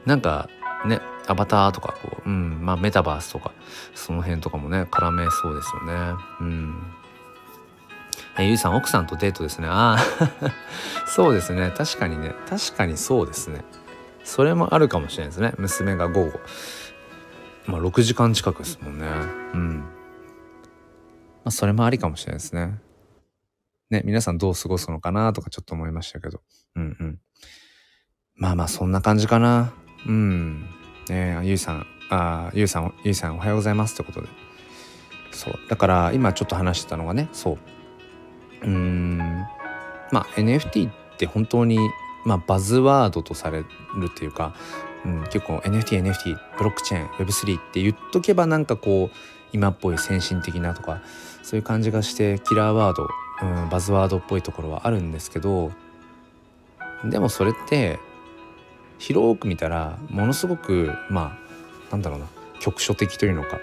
A: なんかねアバターとかこううんまあメタバースとかその辺とかもね絡めそうですよね。うん。えゆいさん奥さんとデートですね。ああ そうですね。確かにね。確かにそうですね。それもあるかもしれないですね。娘が午後。まあ6時間近くですもんね。うん。まあそれもありかもしれないですね。ね皆さんどう過ごすのかなとかちょっと思いましたけど。うんうん。まあまあそんな感じかな。うん。ねえゆいさんあゆうさんゆいさんおはようございますってことで。そう。だから今ちょっと話してたのがねそう。うん。まあ NFT って本当にまあバズワードとされるっていうか、うん、結構 NFT NFT ブロックチェーン Web3 って言っとけばなんかこう今っぽい先進的なとかそういう感じがしてキラーワード、うん、バズワードっぽいところはあるんですけどでもそれって広く見たらものすごくまあなんだろうな。局所的というのか。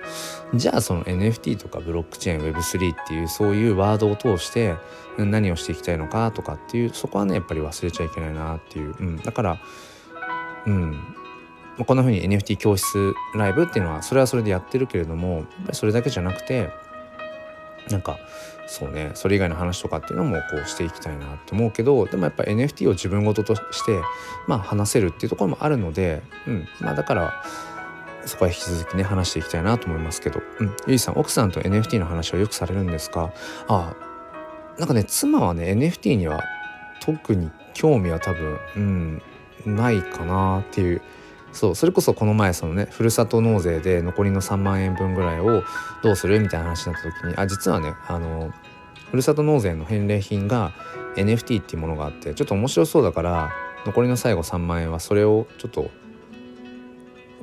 A: じゃあその NFT とかブロックチェーン Web3 っていうそういうワードを通して何をしていきたいのかとかっていうそこはねやっぱり忘れちゃいけないなっていう、うん、だからうん。こんな風に NFT 教室ライブっていうのはそれはそれでやってるけれどもやっぱりそれだけじゃなくてなんかそうねそれ以外の話とかっていうのもこうしていきたいなって思うけどでもやっぱ NFT を自分事としてまあ話せるっていうところもあるので、うん。まあ、だからそこは引き続きね話していきたいなと思いますけど、うん、ゆいさん奥さんと NFT の話はよくされるんですか？あなんかね妻はね NFT には特に興味は多分うんないかなっていう。そうそれこそこの前そのねふるさと納税で残りの3万円分ぐらいをどうするみたいな話になった時にあ実はねあのふるさと納税の返礼品が NFT っていうものがあってちょっと面白そうだから残りの最後3万円はそれをちょっと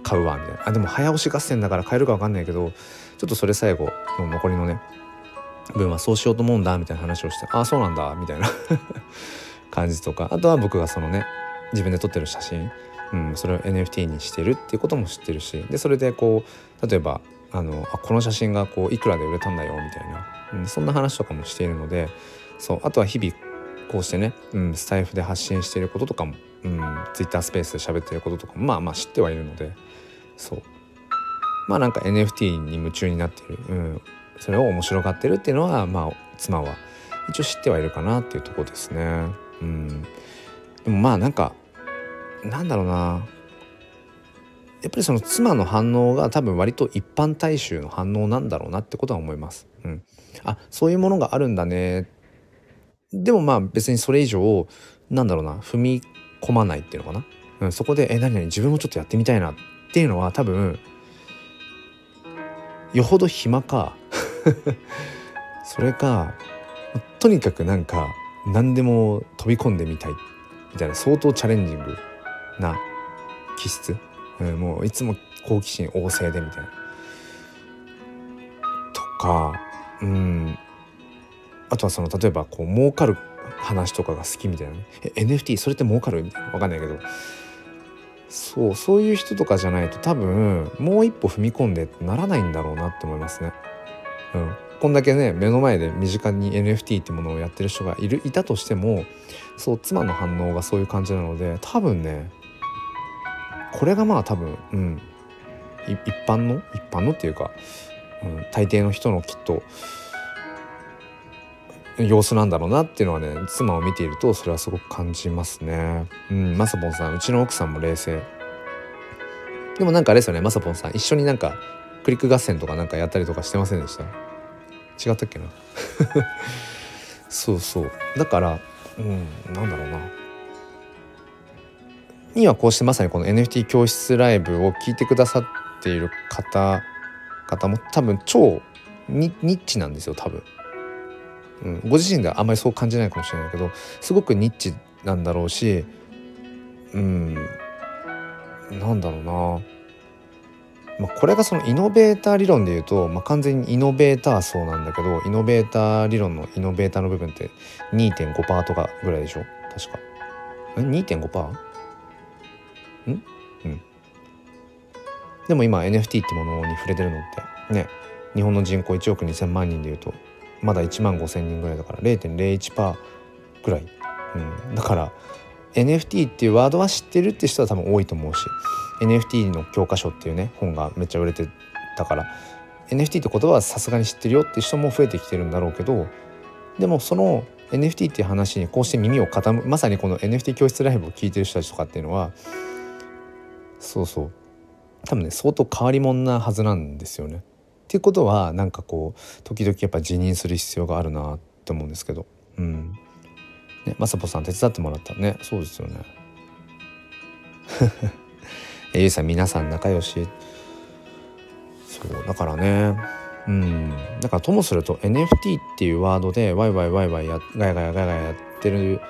A: 買うわみたいな。あでも早押し合戦だから買えるか分かんないけどちょっとそれ最後の残りのね分はそうしようと思うんだみたいな話をしてああそうなんだみたいな 感じとか。あとは僕がそのね自分で撮ってる写真、うん、それを NFT にしてるっていうことも知ってるしでそれでこう例えばあのあこの写真がこういくらで売れたんだよみたいな、うん、そんな話とかもしているのでそうあとは日々こうしてね、うん、スタイフで発信していることとかも、うん、Twitter スペースで喋ってることとかもまあまあ知ってはいるのでそう。まあなんか NFT に夢中になっている、うん、それを面白がってるっていうのはまあ妻は一応知ってはいるかなっていうとこですね。うん、でもまあなんかなんだろうな。やっぱりその妻の反応が多分割と一般大衆の反応なんだろうなってことは思います。うん、あそういうものがあるんだね。でもまあ別にそれ以上なんだろうな踏み込まないっていうのかな、うん、そこで「え何々自分もちょっとやってみたいな」っていうのは多分よほど暇か それかとにかくなんか何でも飛び込んでみたいみたいな相当チャレンジングな気質、うん、もういつも好奇心旺盛でみたいな。とかうんあとはその例えばこう儲かる話とかが好きみたいなね。NFT それって儲かる？みたいな。分かんないけど。そうそういう人とかじゃないと多分もう一歩踏み込んでならないんだろうなって思いますね。うん、こんだけね目の前で身近に NFT ってものをやってる人がいるいたとしてもそう妻の反応がそういう感じなので多分ねこれがまあ多分うん。一般の？一般のっていうか、うん、大抵の人のきっと様子なんだろうなっていうのはね妻を見ているとそれはすごく感じますね。うんまさぽんさんうちの奥さんも冷静。でもなんかあれですよねまさぽんさん一緒になんかクリック合戦とかなんかやったりとかしてませんでした？違ったっけな？そうそう。だからうんなんだろうな。今こうしてまさにこの NFT 教室ライブを聞いてくださっている方方も多分超ニッチなんですよ多分。うん、ご自身ではあんまりそう感じないかもしれないけどすごくニッチなんだろうしうん。なんだろうな、まあ、これがそのイノベーター理論で言うと、まあ、完全にイノベーター層なんだけどイノベーター理論のイノベーターの部分って2.5%とかぐらいでしょ？確か。え？2.5%? ん？うん。でも今 NFT ってものに触れてるのってね。日本の人口1億2,000万人でいうと。まだ1万5,000人ぐらいだから0.01%ぐらい、うん、だから NFT っていうワードは知ってるって人は多分多いと思うし NFT の教科書っていうね本がめっちゃ売れてたから NFT って言葉はさすがに知ってるよって人も増えてきてるんだろうけどでもその NFT っていう話にこうして耳を傾まさにこの NFT 教室ライブを聞いてる人たちとかっていうのはそうそう。多分ね相当変わり者なはずなんですよね。っていうことはなんかこう時々やっぱ辞任する必要があるなって思うんですけど。うん。ねまさぽさん手伝ってもらったねそうですよね。えゆいさん皆さん仲良し。そうだからね。うん。だからともすると NFT っていうワードでワイワイワイワイやガヤガヤガヤガヤやってる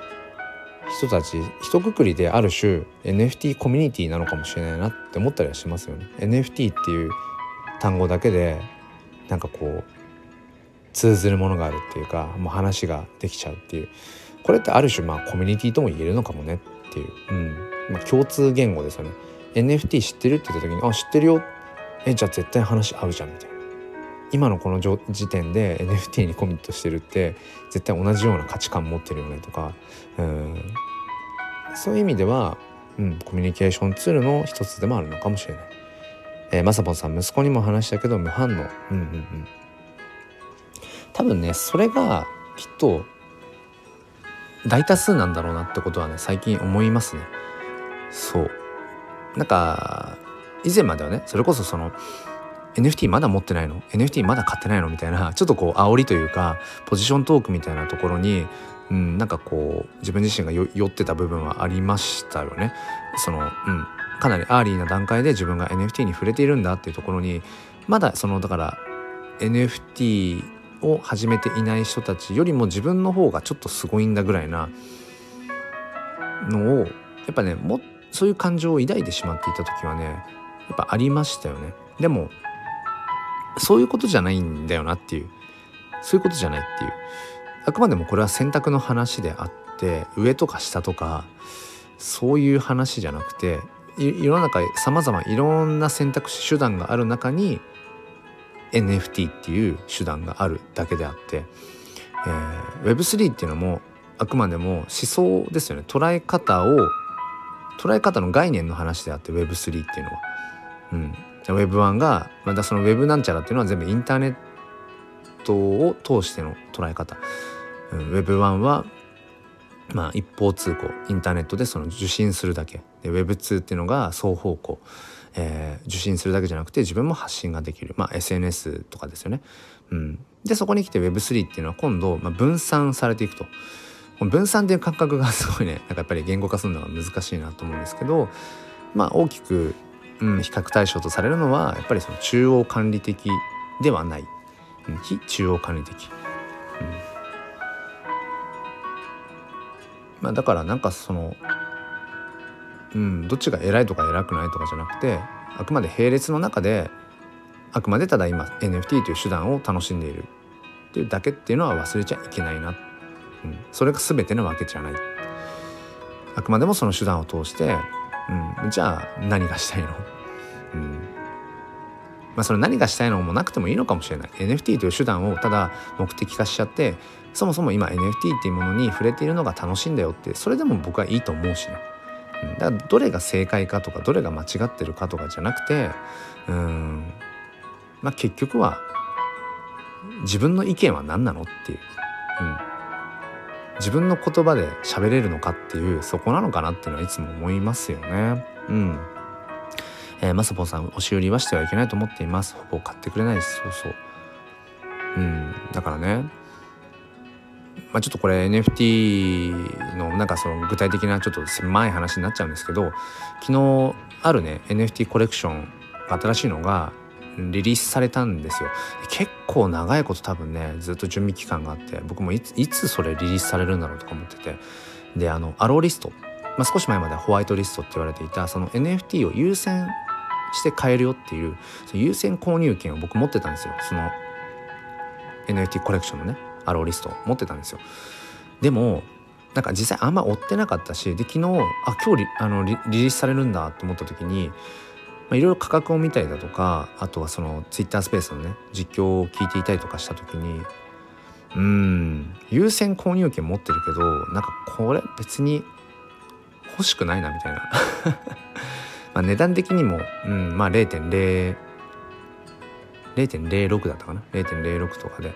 A: 人たち一括りである種 NFT コミュニティなのかもしれないなって思ったりはしますよね。NFT っていう単語だけでなんかこう通ずるものがあるっていうかもう話ができちゃうっていうこれってある種まあコミュニティとも言えるのかもねっていう、うんまあ、共通言語ですよね。NFT 知ってるって言った時に「あ知ってるよ」えじゃあ絶対話合うじゃんみたいな。今のこの時点で NFT にコミットしてるって絶対同じような価値観持ってるよねとかうんそういう意味では、うん、コミュニケーションツールの一つでもあるのかもしれない。えー、まさぽんさん息子にも話したけど無反応。うんうんうん。多分ねそれがきっと大多数なんだろうなってことはね最近思いますね。そう。なんか以前まではねそれこそその NFT まだ持ってないの？NFT まだ買ってないの？みたいなちょっとこう煽りというかポジショントークみたいなところに、うん、なんかこう自分自身が酔ってた部分はありましたよね。そのうん。かなりアーリーな段階で自分が NFT に触れているんだっていうところにまだそのだから NFT を始めていない人たちよりも自分の方がちょっとすごいんだぐらいなのをやっぱねもそういう感情を抱いてしまっていた時はねやっぱありましたよね。でもそういうことじゃないんだよなっていうそういうことじゃないっていうあくまでもこれは選択の話であって上とか下とかそういう話じゃなくて世の中さまざまいろんな選択肢手段がある中に NFT っていう手段があるだけであって、えー、Web3 っていうのもあくまでも思想ですよね。捉え方を捉え方の概念の話であって Web3 っていうのは。うん、Web1 がまたその Web なんちゃらっていうのは全部インターネットを通しての捉え方、うん、Web1 はまあ一方通行。インターネットでその受信するだけ。Web2 っていうのが双方向、えー、受信するだけじゃなくて自分も発信ができる、まあ、SNS とかですよね。うん、でそこに来て Web3 っていうのは今度、まあ、分散されていくと。分散っていう感覚がすごいねなんかやっぱり言語化するのが難しいなと思うんですけどまあ大きくうん、比較対象とされるのはやっぱりその中央管理的ではない、うん、非中央管理的、うん。まあ、だからなんかその、うん、どっちが偉いとか偉くないとかじゃなくてあくまで並列の中であくまでただ今 NFT という手段を楽しんでいるっていうだけっていうのは忘れちゃいけないな、うん、それが全てなわけじゃない。あくまでもその手段を通してうん、じゃあ何がしたいの、うん。まあ、それ何がしたいのもなくてもいいのかもしれない。NFT という手段をただ目的化しちゃってそもそも今 NFT っていうものに触れているのが楽しいんだよってそれでも僕はいいと思うしね、だからどれが正解かとかどれが間違ってるかとかじゃなくてうんまあ結局は自分の意見は何なのっていう、うん、自分の言葉で喋れるのかっていうそこなのかなっていうのはいつも思いますよね。うん。えー、マサポンさん押し売りはしてはいけないと思っています。ほぼ買ってくれないです。そうそう。うん。だからね。まあ、ちょっとこれ NFT のなんかその具体的なちょっと狭い話になっちゃうんですけど昨日あるね NFT コレクション新しいのがリリースされたんですよ。結構長いこと多分ねずっと準備期間があって僕もいついつそれリリースされるんだろうとか思ってて。であのアローリスト、まあ、少し前まではホワイトリストって言われていたその NFT を優先して買えるよっていうその優先購入権を僕持ってたんですよ。その NFT コレクションのね。アローリスト持ってたんですよでもなんか実際あんま追ってなかったしで昨日あ今日リあのリリースされるんだと思った時にいろいろ価格を見たりだとかあとはそのツイッタースペースのね実況を聞いていたりとかした時にうん優先購入権持ってるけどなんかこれ別に欲しくないなみたいなま値段的にも、うん、まあ0.0 0.06だったかな0.06とかで、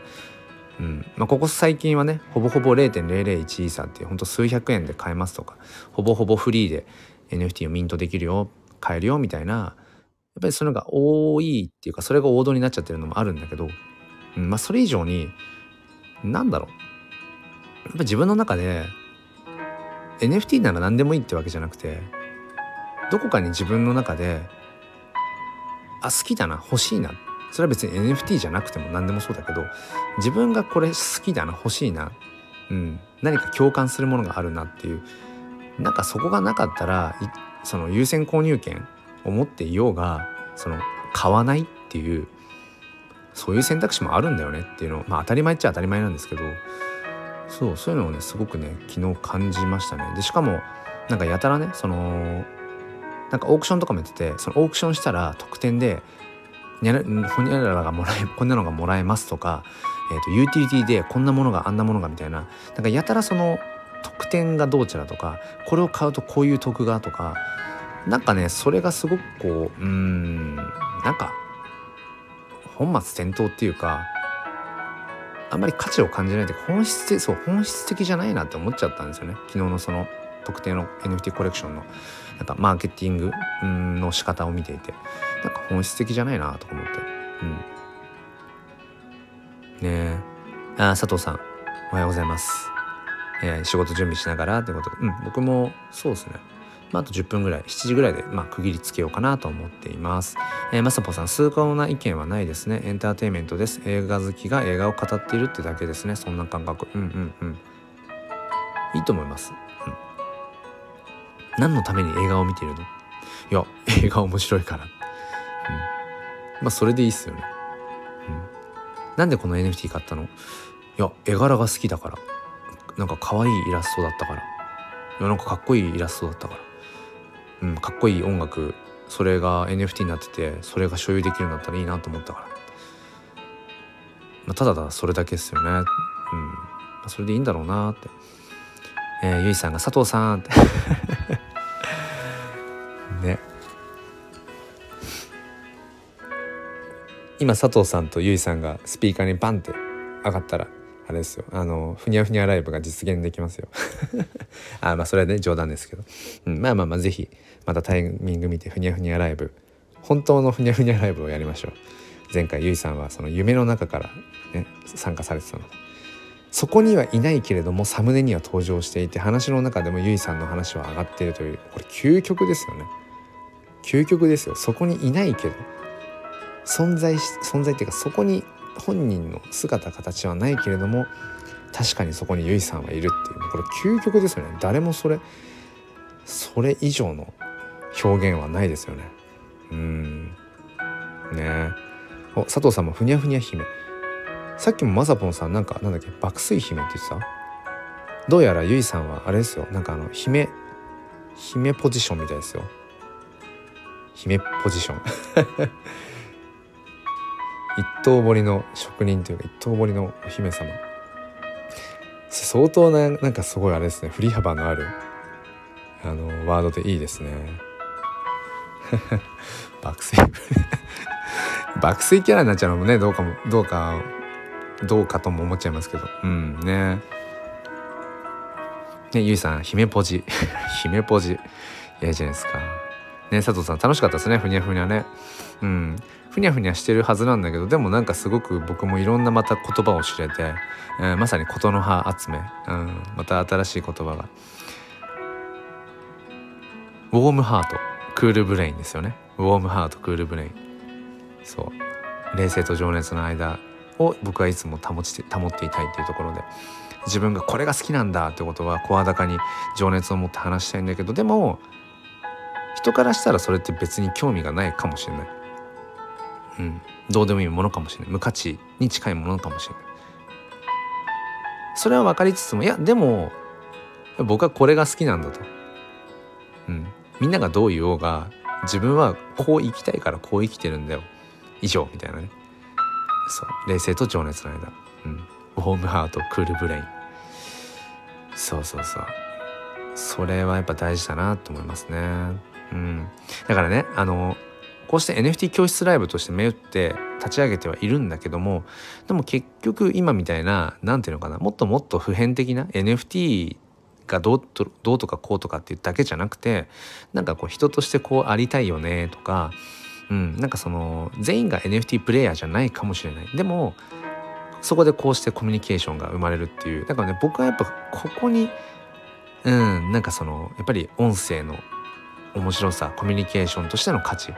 A: うん。まあ、ここ最近はねほぼほぼ0.001イーサっていうほんと数百円で買えますとかほぼほぼフリーで NFT をミントできるよ買えるよみたいなやっぱりそれが多いっていうかそれが王道になっちゃってるのもあるんだけど、うん、まあそれ以上になんだろう。やっぱ自分の中で NFT なら何でもいいってわけじゃなくてどこかに自分の中であ好きだな欲しいなっそれは別に NFT じゃなくても何でもそうだけど自分がこれ好きだな欲しいな、うん、何か共感するものがあるなっていうなんかそこがなかったらその優先購入権を持っていようがその買わないっていうそういう選択肢もあるんだよねっていうのまあ当たり前っちゃ当たり前なんですけどそうそういうのをねすごくね昨日感じましたね。でしかもなんかやたらねそのなんかオークションとかもやっててそのオークションしたら特典でにゃらほにゃららがもらえこんなのがもらえますとか、えーと、ユーティリティでこんなものがあんなものがみたいな。なんかやたらその特典がどうちゃらとかこれを買うとこういう得がとかなんかねそれがすごくこううんなんか本末転倒っていうかあんまり価値を感じないで本質的そう本質的じゃないなって思っちゃったんですよね。昨日のその特定の NFT コレクションの。なんかマーケティングの仕方を見ていてなんか本質的じゃないなとか思って。うん。ねえ。あ佐藤さんおはようございます、えー、仕事準備しながらってことで。うん僕もそうですね。まあ、あと10分ぐらい7時ぐらいで、まあ、区切りつけようかなと思っています。えー、まさぽさん崇高な意見はないですね。エンターテインメントです。映画好きが映画を語っているってだけですね。そんな感覚。うんうんうん。いいと思います、何のために映画を見てるの？いや映画面白いから、うん、まあそれでいいっすよね、うん、なんでこの NFT 買ったの？いや絵柄が好きだから。なんか可愛いイラストだったから。いやなんかかっこいいイラストだったから。うん、かっこいい音楽それが NFT になっててそれが所有できるんだったらいいなと思ったから、まあ、ただただそれだけですよね。うん、ま、それでいいんだろうなって、えー、ゆいさんが「佐藤さん」って。ね。今佐藤さんとゆいさんがスピーカーにバンって上がったらあれですよ。あのふにゃふにゃライブが実現できますよ。あまあそれはね冗談ですけど、うん、まあまあまあ是非またタイミング見てふにゃふにゃライブ。本当のふにゃふにゃライブをやりましょう。前回ゆいさんはその夢の中からね参加されてたの。でそこにはいないけれどもサムネには登場していて話の中でもゆいさんの話は上がっているというこれ究極ですよね。究極ですよ。そこにいないけど。存在し存在っていうかそこに本人の姿形はないけれども確かにそこにゆいさんはいるっていう。これ究極ですよね。誰もそれそれ以上の表現はないですよね。うん。ね。お佐藤さんもふにゃふにゃ姫。さっきもまさぽんさんなんかなんだっけ爆睡姫って言ってた？どうやらゆいさんはあれですよ。なんかあの姫姫ポジションみたいですよ。姫ポジション。一刀彫りの職人というか一刀彫りのお姫様。相当ななんかすごいあれですね。振り幅のあるあのワードでいいですね。爆睡爆睡キャラになっちゃうのもねどうかもどうかどうかとも思っちゃいますけど。うんね。ねゆいさん姫ポジ。姫ポジ。いいじゃないですか。ね佐藤さん楽しかったですね。ふにゃふにゃね。うん。ふにゃふにゃしてるはずなんだけどでもなんかすごく僕もいろんなまた言葉を知れて、えー、まさに琴の葉集め、うん、また新しい言葉が。ウォームハートクールブレインですよね。ウォームハートクールブレイン。そう。冷静と情熱の間を僕はいつも保ちて保っていたいっていうところで。自分がこれが好きなんだってことは声高に情熱を持って話したいんだけどでも人からしたらそれって別に興味がないかもしれない。うん、どうでもいいものかもしれない。無価値に近いものかもしれない。それは分かりつつもいやでも僕はこれが好きなんだと。うん、みんながどう言おうが自分はこう生きたいからこう生きてるんだよ。以上みたいなね。そう。冷静と情熱の間、うん、ウォームハートクールブレイン。そうそうそう。それはやっぱ大事だなと思いますね。うん。だからねあのこうして NFT 教室ライブとして銘打って立ち上げてはいるんだけどもでも結局今みたいな何て言うのかなもっともっと普遍的な NFT がどうとどうとかこうとかっていうだけじゃなくてなんかこう人としてこうありたいよねとかうん、なんかその全員が NFT プレイヤーじゃないかもしれない。でもそこでこうしてコミュニケーションが生まれるっていう。だからね僕はやっぱここにうんなんかそのやっぱり音声の面白さコミュニケーションとしての価値っ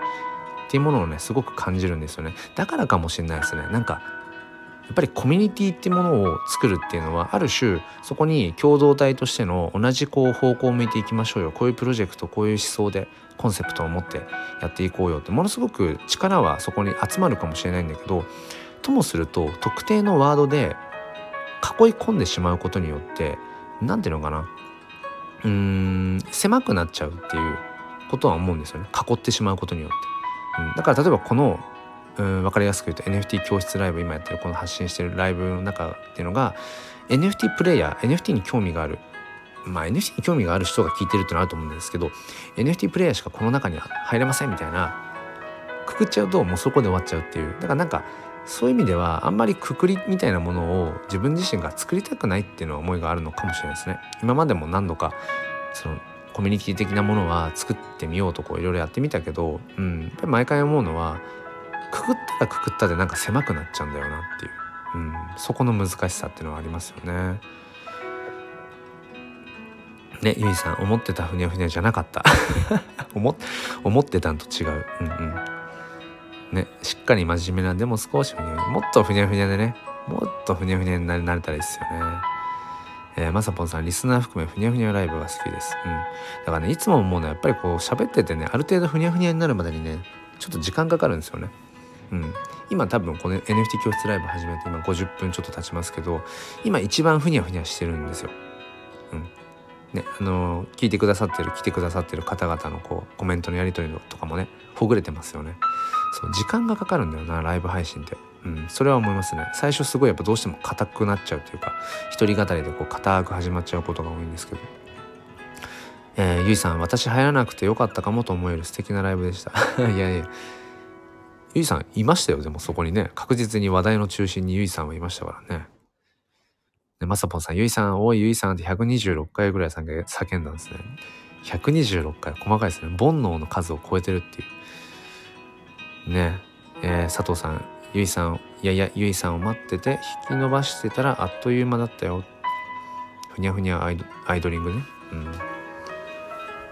A: ていうものをねすごく感じるんですよね。だからかもしれないですね。なんかやっぱりコミュニティってものを作るっていうのはある種そこに共同体としての同じこう方向を向いていきましょうよ。こういうプロジェクトこういう思想でコンセプトを持ってやっていこうよって。ものすごく力はそこに集まるかもしれないんだけどともすると特定のワードで囲い込んでしまうことによって何ていうのかな。うーん狭くなっちゃうっていうことは思うんですよね。囲ってしまうことによって、うん、だから例えばこのうん分かりやすく言うと NFT 教室ライブ今やってるこの発信してるライブの中っていうのが NFT プレイヤー NFT に興味がある。まあ NFT に興味がある人が聞いてるってのはあると思うんですけど NFT プレイヤーしかこの中に入れませんみたいなくくっちゃうともうそこで終わっちゃうっていう。だからなんかそういう意味ではあんまりくくりみたいなものを自分自身が作りたくないっていうのは思いがあるのかもしれないですね。今までも何度かそのコミュニティ的なものは作ってみようとこういろいろやってみたけど、うん、やっぱり毎回思うのはくくったらくくったでなんか狭くなっちゃうんだよなっていう、うん、そこの難しさっていうのはありますよね。ねゆいさん思ってたふにゃふにゃじゃなかった。思思ってたんと違う。うんうん。ねしっかり真面目なでも少しふにゃふにゃもっとふにゃふにゃでねもっとふにゃふにゃになれたらいいですよね。えー、まさぽんさんリスナー含めふにゃふにゃライブが好きです。うん。だからねいつも思うのはやっぱりこう喋っててねある程度ふにゃふにゃになるまでにねちょっと時間かかるんですよね。うん、今多分この NFT 教室ライブ始めて今50分ちょっと経ちますけど今一番ふにゃふにゃしてるんですよ。うんね、あの聞いてくださってる来てくださってる方々のこうコメントのやり取りとかもねほぐれてますよね。そう時間がかかるんだよなライブ配信って。うん、それは思いますね。最初すごいやっぱどうしても硬くなっちゃうというか一人語りでこう硬く始まっちゃうことが多いんですけど。えー、ゆいさん私入らなくてよかったかもと思える素敵なライブでした。いやいや。ゆいさんいましたよでもそこにね。確実に話題の中心にゆいさんはいましたからね。でまさぽんさんゆいさんおいゆいさんって126回ぐらい叫んだんですね。126回細かいですね。煩悩の数を超えてるっていう。ね。えー、佐藤さんゆいさんいやいやゆいさんを待ってて引き伸ばしてたらあっという間だったよ。ふにゃふにゃアイドアイドリングね。うん。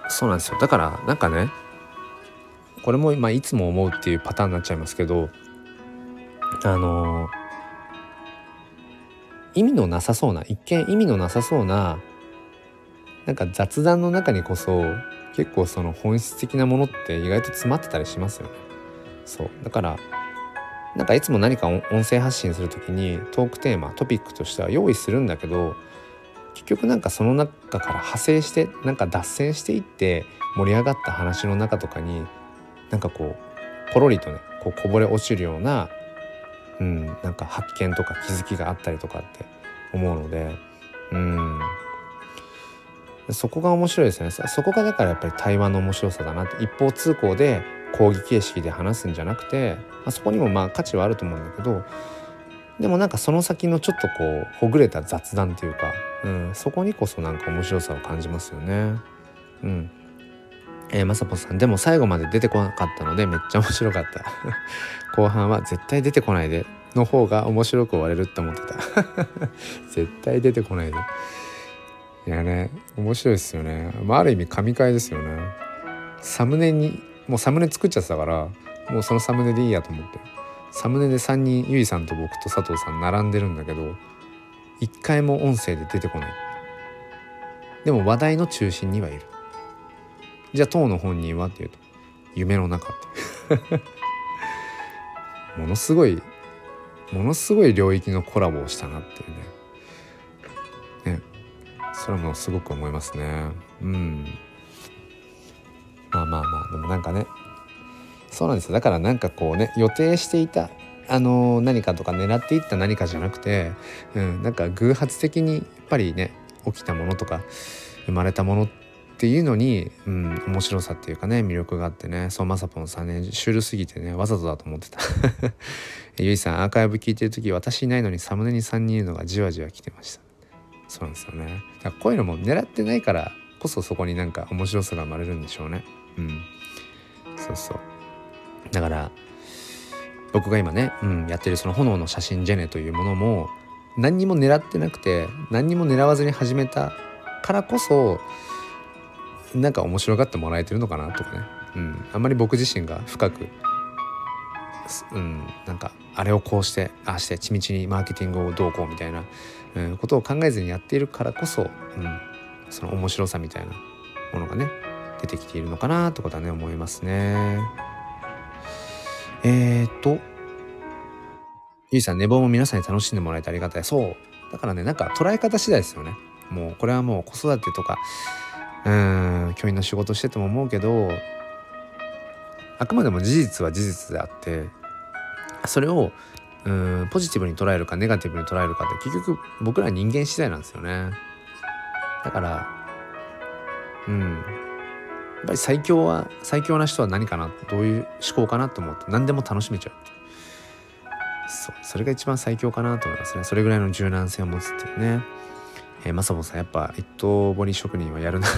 A: そうなんですよ。だからなんかねこれも、まあ、いつも思うっていうパターンになっちゃいますけどあの意味のなさそうな一見意味のなさそうななんか雑談の中にこそ結構その本質的なものって意外と詰まってたりしますよね。そう。だからなんかいつも何か音声発信する時にトークテーマトピックとしては用意するんだけど結局なんかその中から派生してなんか脱線していって盛り上がった話の中とかになんかこうポロリとねこうこぼれ落ちるような、うん、なんか発見とか気づきがあったりとかって思うので、うん、そこが面白いですね。そこがだからやっぱり対話の面白さだなって。一方通行で講義形式で話すんじゃなくて、あ、そこにもまあ価値はあると思うんだけどでもなんかその先のちょっとこうほぐれた雑談っていうか、うん、そこにこそなんか面白さを感じますよね。うん、えー、まさぽさんでも最後まで出てこなかったのでめっちゃ面白かった。後半は絶対出てこないでの方が面白く終われるって思ってた。絶対出てこないで。いやね面白いですよね。まあある意味神回ですよね。サムネにもうサムネ作っちゃってたからもうそのサムネでいいやと思って。サムネで3人ゆいさんと僕と佐藤さん並んでるんだけど一回も音声で出てこない。でも話題の中心にはいる。じゃあ当の本人はっていうと夢の中って。ものすごいものすごい領域のコラボをしたなっていうね。ね。それもすごく思いますね。うん。まあまあまあ。でもなんかねそうなんですだからなんかこうね予定していたあの、何かとか狙っていった何かじゃなくて、うん、なんか偶発的にやっぱりね起きたものとか生まれたものっていうのに、うん、面白さっていうかね魅力があってねそうまさぽんさんねシュールすぎてねわざとだと思ってた。ゆいさんアーカイブ聞いてる時私いないのにサムネに3人いるのがじわじわ来てました。そうなんですよね。だからこういうのも狙ってないからこそそこになんか面白さが生まれるんでしょうね。うん。そうそう。だから僕が今ね、うん、やってるその炎の写真ジェネというものも何にも狙ってなくて何にも狙わずに始めたからこそなんか面白がってもらえてるのかなとかね、うん、あんまり僕自身が深く、うん、なんかあれをこうしてああして地道にマーケティングをどうこうみたいな、うん、ことを考えずにやっているからこそ、うん、その面白さみたいなものがね出てきているのかなってことはね思いますね。えー、っとゆいさん寝坊も皆さんに楽しんでもらえてありがたい。そう。だからねなんか捉え方次第ですよね。もうこれはもう子育てとかうん教員の仕事してても思うけどあくまでも事実は事実であってそれをうんポジティブに捉えるかネガティブに捉えるかって結局僕ら人間次第なんですよね。だからうん。っぱり最強は最強な人は何かなどういう思考かなと思うと何でも楽しめちゃうそうそれが一番最強かなと思いますね。それぐらいの柔軟性を持つっていうね。えー、マサボさんやっぱ一刀彫り職人はやるなと。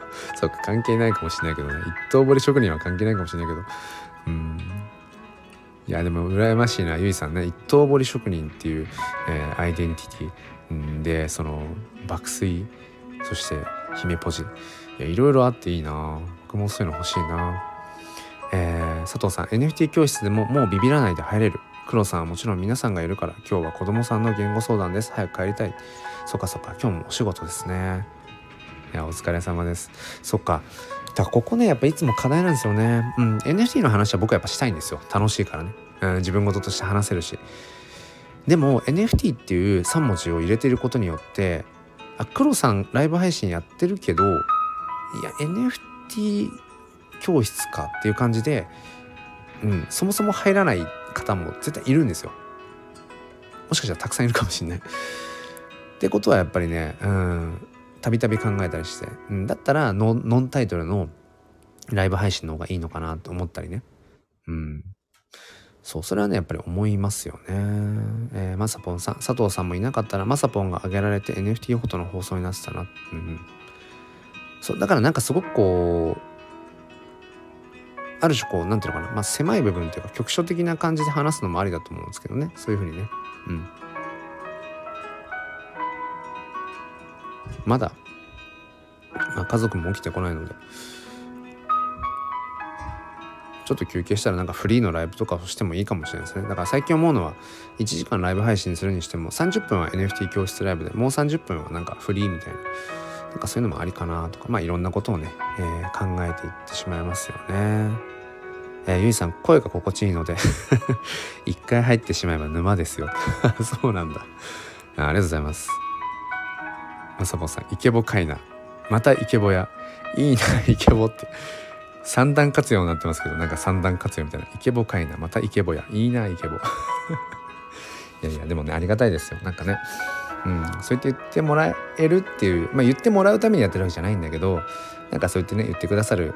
A: そうか関係ないかもしれないけどね。一刀彫り職人は関係ないかもしれないけど。うん。いやでも羨ましいなゆいさんね。一刀彫り職人っていう、えー、アイデンティティ。でその爆睡そして姫ポジ。いろいろあっていいな。僕もそういうの欲しいな。えー、佐藤さん NFT 教室でももうビビらないで入れる。黒さんはもちろん皆さんがいるから今日は子供さんの言語相談です。早く帰りたい。そっかそっか今日もお仕事ですね。いやお疲れ様です。そっか。だからここねやっぱいつも課題なんですよね。うん NFT の話は僕はやっぱしたいんですよ。楽しいからね、うん、自分事として話せるし。でも NFT っていう3文字を入れてることによってあ黒さんライブ配信やってるけどいや NFT 教室かっていう感じで、うん、そもそも入らない方も絶対いるんですよ。もしかしたらたくさんいるかもしんない。ってことはやっぱりねうんたびたび考えたりして、うん、だったらノンタイトルのライブ配信の方がいいのかなと思ったりね。うん。そうそれはねやっぱり思いますよね。えー、まさぽんさん佐藤さんもいなかったらまさぽんが挙げられて NFT フォトの放送になってたな。うん、そうだからなんかすごくこうある種こう何ていうのかな、まあ、狭い部分っていうか局所的な感じで話すのもありだと思うんですけどね。そういうふうにね。うん。まだ、まあ、家族も起きてこないので。ちょっと休憩したらなんかフリーのライブとかをしてもいいかもしれないですね。だから最近思うのは1時間ライブ配信するにしても30分は NFT 教室ライブでもう30分はなんかフリーみたいな。なんかそういうのもありかなとかまあいろんなことをね、えー、考えていってしまいますよね。えー、ゆいさん声が心地いいので 一回入ってしまえば沼ですよ。そうなんだ。ありがとうございます。まさぼさんイケボかいな。またイケボや。いいな イケボって。三段活用になってますけどなんか三段活用みたいな。イケボかいな。またイケボや。いいなイケボ。いやいやでもねありがたいですよ。なんかねうん。そう言って言ってもらえるっていうまあ言ってもらうためにやってるわけじゃないんだけどなんかそう言ってね言ってくださる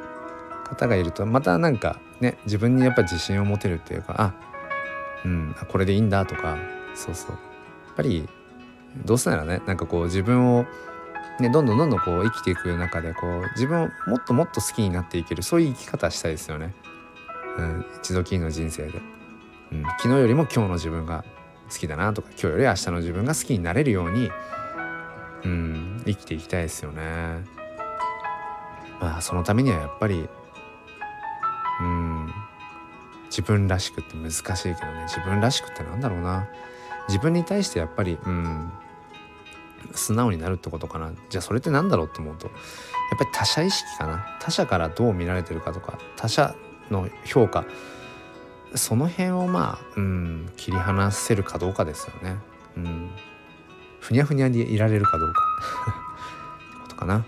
A: 方がいるとまたなんかね自分にやっぱ自信を持てるっていうかあうんこれでいいんだとかそうそう。やっぱりどうせならねなんかこう自分をねどんどんどんどんこう生きていく中でこう自分をもっともっと好きになっていけるそういう生き方したいですよね、うん、一度きりの人生で、うん、昨日よりも今日の自分が好きだなとか今日より明日の自分が好きになれるように、うん、生きていきたいですよね。まあそのためにはやっぱりうん自分らしくって難しいけどね。自分らしくってなんだろうな。自分に対してやっぱりうん素直になるってことかな。じゃあそれって何だろうって思うとやっぱり他者意識かな。他者からどう見られてるかとか他者の評価その辺をまあ、うん、切り離せるかどうかですよね。うん、ふにゃふにゃにいられるかどうかって ことかな。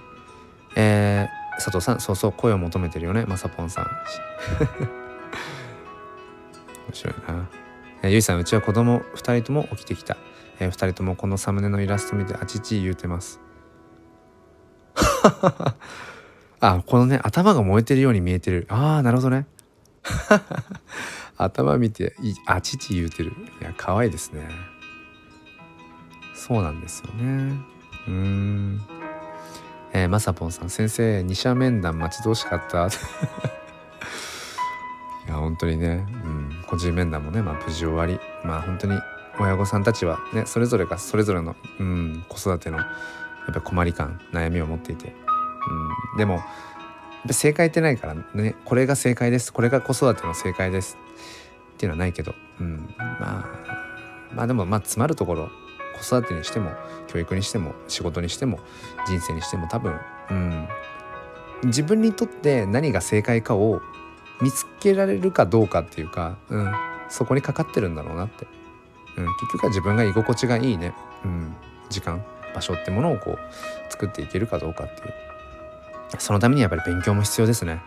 A: えー、佐藤さんそうそう声を求めてるよねまさぽんさん。面白いな。えー、ゆいさんうちは子供2人とも起きてきた、えー、2人ともこのサムネのイラスト見てあちち言うてます あこのね頭が燃えてるように見えてるああなるほどね頭見てあちち言うてる。いや可愛いですね。そうなんですよね。うん。えー、まさぽんさん先生二者面談待ち遠しかった。いや本当にね、うん、個人面談もね、まあ、無事終わり。まあ本当に親御さんたちはねそれぞれがそれぞれの、うん、子育てのやっぱ困り感悩みを持っていて、うん、でも正解ってないからね。これが正解です。これが子育ての正解です。っていうのはないけど、うん、まあまあでもまあ詰まるところ。子育てにしても教育にしても仕事にしても人生にしても多分、うん、自分にとって何が正解かを見つけられるかどうかっていうか、うん、そこにかかってるんだろうなって、うん、結局は自分が居心地がいいね、うん、時間場所ってものをこう作っていけるかどうかっていう。そのためにやっぱり勉強も必要ですね。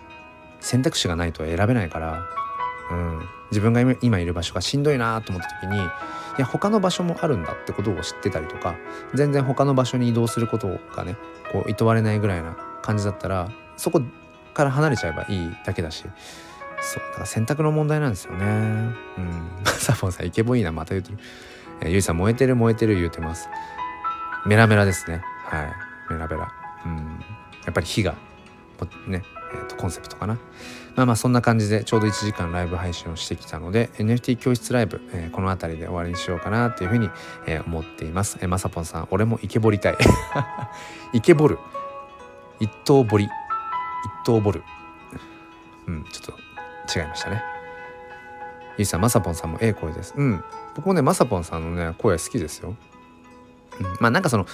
A: 選択肢がないと選べないから、うん、自分が今いる場所がしんどいなと思った時にいや他の場所もあるんだってことを知ってたりとか全然他の場所に移動することがねこう厭われないぐらいな感じだったらそこから離れちゃえばいいだけだし。そう。だから選択の問題なんですよね。うん。サボンさんイケボいいなまた言うてる、えー、ゆいさん燃えてる燃えてる言うてます。メラメラですね。はい。メラメラ。うん。やっぱり火がねえー、とコンセプトかな。まあまあそんな感じでちょうど1時間ライブ配信をしてきたので NFT 教室ライブ、えー、この辺りで終わりにしようかなっていうふうに、えー、思っています、えー、まさぽんさん俺もイケボりたい。イケボる。一等ボリ一等ボルうんちょっと違いましたね。ゆいさんまさぽんさんもええ声です。うん。僕もねまさぽんさんのね声好きですよ、うん、まあなんかその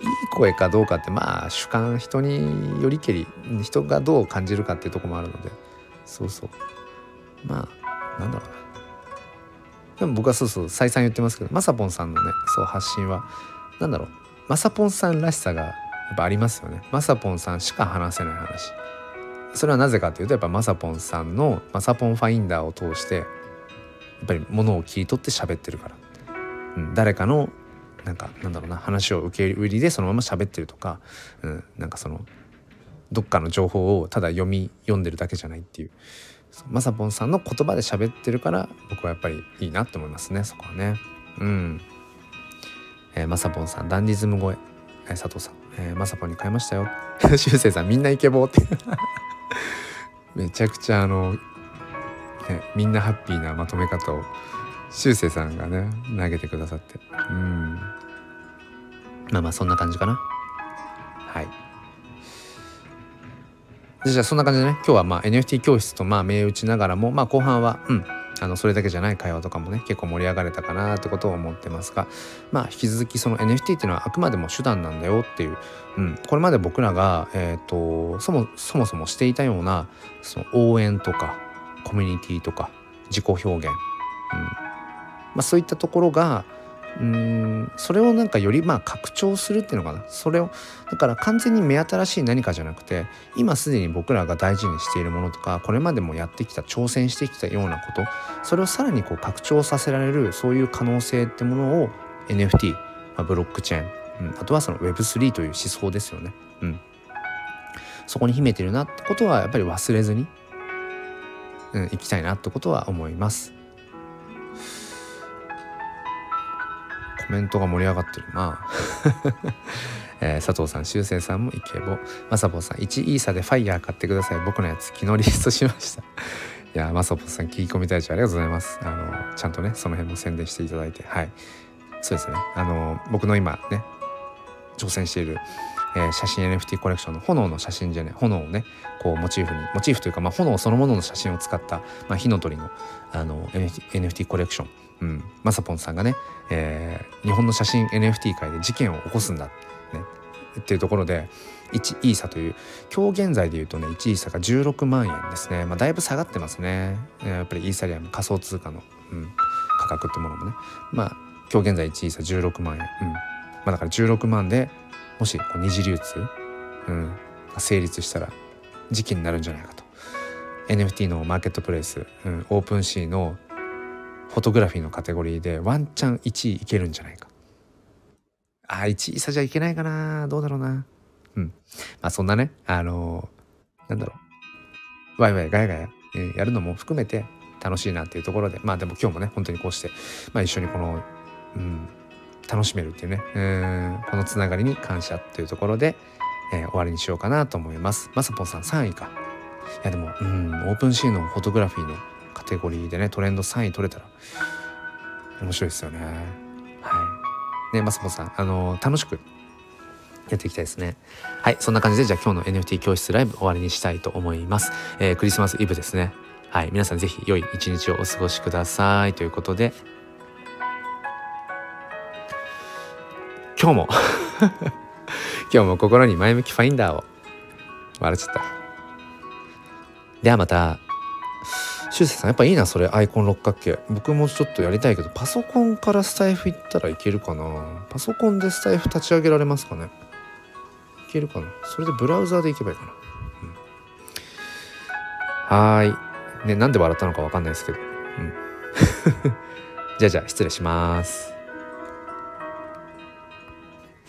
A: いい声かどうかってまあ主観人によりけり人がどう感じるかっていうとこもあるのでそうそう。まあなんだろうな。でも僕はそうそう再三言ってますけどまさぽんさんのねそう発信は何だろう。まさぽんさんらしさがやっぱありますよね。まさぽんさんしか話せない話。それはなぜかというとやっぱまさぽんさんのまさぽんファインダーを通してやっぱりものを切り取って喋ってるから、うん、誰かのなんかなんだろうな話を受け売りでそのまま喋ってるとか、うん、なんかそのどっかの情報をただ読み読んでるだけじゃないっていう。まさぽんさんの言葉で喋ってるから僕はやっぱりいいなって思いますねそこはね。うん。えー、まさぽんさんダンディズム声、えー、佐藤さん、えー、まさぽんに変えましたよ。しゅうせいさんみんなイケボーって。めちゃくちゃあの、ね、みんなハッピーなまとめ方をしゅうせいさんがね投げてくださって。うん。まあまあそんな感じかな。はい。じゃあそんな感じでね今日はまあ NFT 教室とまあ銘打ちながらもまあ後半はうんあのそれだけじゃない会話とかもね結構盛り上がれたかなってことを思ってますがまあ引き続きその NFT っていうのはあくまでも手段なんだよっていう、うん、これまで僕らが、えーと、そもそもそもしていたようなその応援とかコミュニティとか自己表現、うんまあ、そういったところがうんそれをなんかよりまあ拡張するっていうのかな。それをだから完全に目新しい何かじゃなくて今すでに僕らが大事にしているものとかこれまでもやってきた挑戦してきたようなことそれをさらにこう拡張させられるそういう可能性ってものを NFT、まあ、ブロックチェーン、うん、あとはその Web3 という思想ですよね、うん、そこに秘めてるなってことはやっぱり忘れずに、うん、いきたいなってことは思います。コメントが盛り上がってるな。えー、佐藤さん、修正さんもイケボ。まさぽさん、1イーサでファイヤー買ってください。僕のやつ、昨日リストしました。いや、まさぽさん、聞き込み隊長ありがとうございます。あの、ちゃんとね、その辺も宣伝していただいて、はい。そうですね。あの、僕の今ね、挑戦している、えー、写真 NFT コレクションの炎の写真じゃね炎をねこうモチーフにモチーフというか、まあ、炎そのものの写真を使った、まあ、火の鳥のあの NFT, NFT コレクションうん、まさぽんさんがね、えー、日本の写真 NFT 界で事件を起こすんだ、ね、っていうところで1イーサという今日現在で言うとね1イーサが16万円ですね、まあ、だいぶ下がってますね。やっぱりイーサリアム仮想通貨の、うん、価格ってものもね。まあ今日現在1イーサ16万円、うん。まあ、だから16万でもしこう二次流通、うん、成立したら時期になるんじゃないかと。NFT のマーケットプレイス、うん、オープンシーのフォトグラフィーのカテゴリーでワンチャン1位いけるんじゃないか。あ、1位差じゃいけないかなどうだろうな。うん。まあそんなね、あのー、なんだろう。ワイワイガヤガヤ、えー、やるのも含めて楽しいなっていうところで、まあでも今日もね、本当にこうして、まあ一緒にこの、うん、楽しめるっていうね、うん、このつながりに感謝というところで、えー、終わりにしようかなと思います。まさぽんさん3位か。いやでも、うん、オープンシーンのフォトグラフィーのテゴリーでねトレンド3位取れたら面白いですよねはいねマスモさんあの楽しくやっていきたいですね。はい、そんな感じでじゃあ今日の NFT 教室ライブ終わりにしたいと思います。えー、クリスマスイブですね。はい、皆さんぜひ良い一日をお過ごしくださいということで、今日も 今日も心に前向きファインダーを笑っちゃった。ではまた。しゅうせいさんやっぱいいなそれ。アイコン六角形。僕もちょっとやりたいけどパソコンからスタイフ行ったらいけるかな？パソコンでスタイフ立ち上げられますかね？いけるかな？それでブラウザーで行けばいいかな、うん、はーい。ねなんで笑ったのかわかんないですけど。うん。じゃあじゃあ失礼します。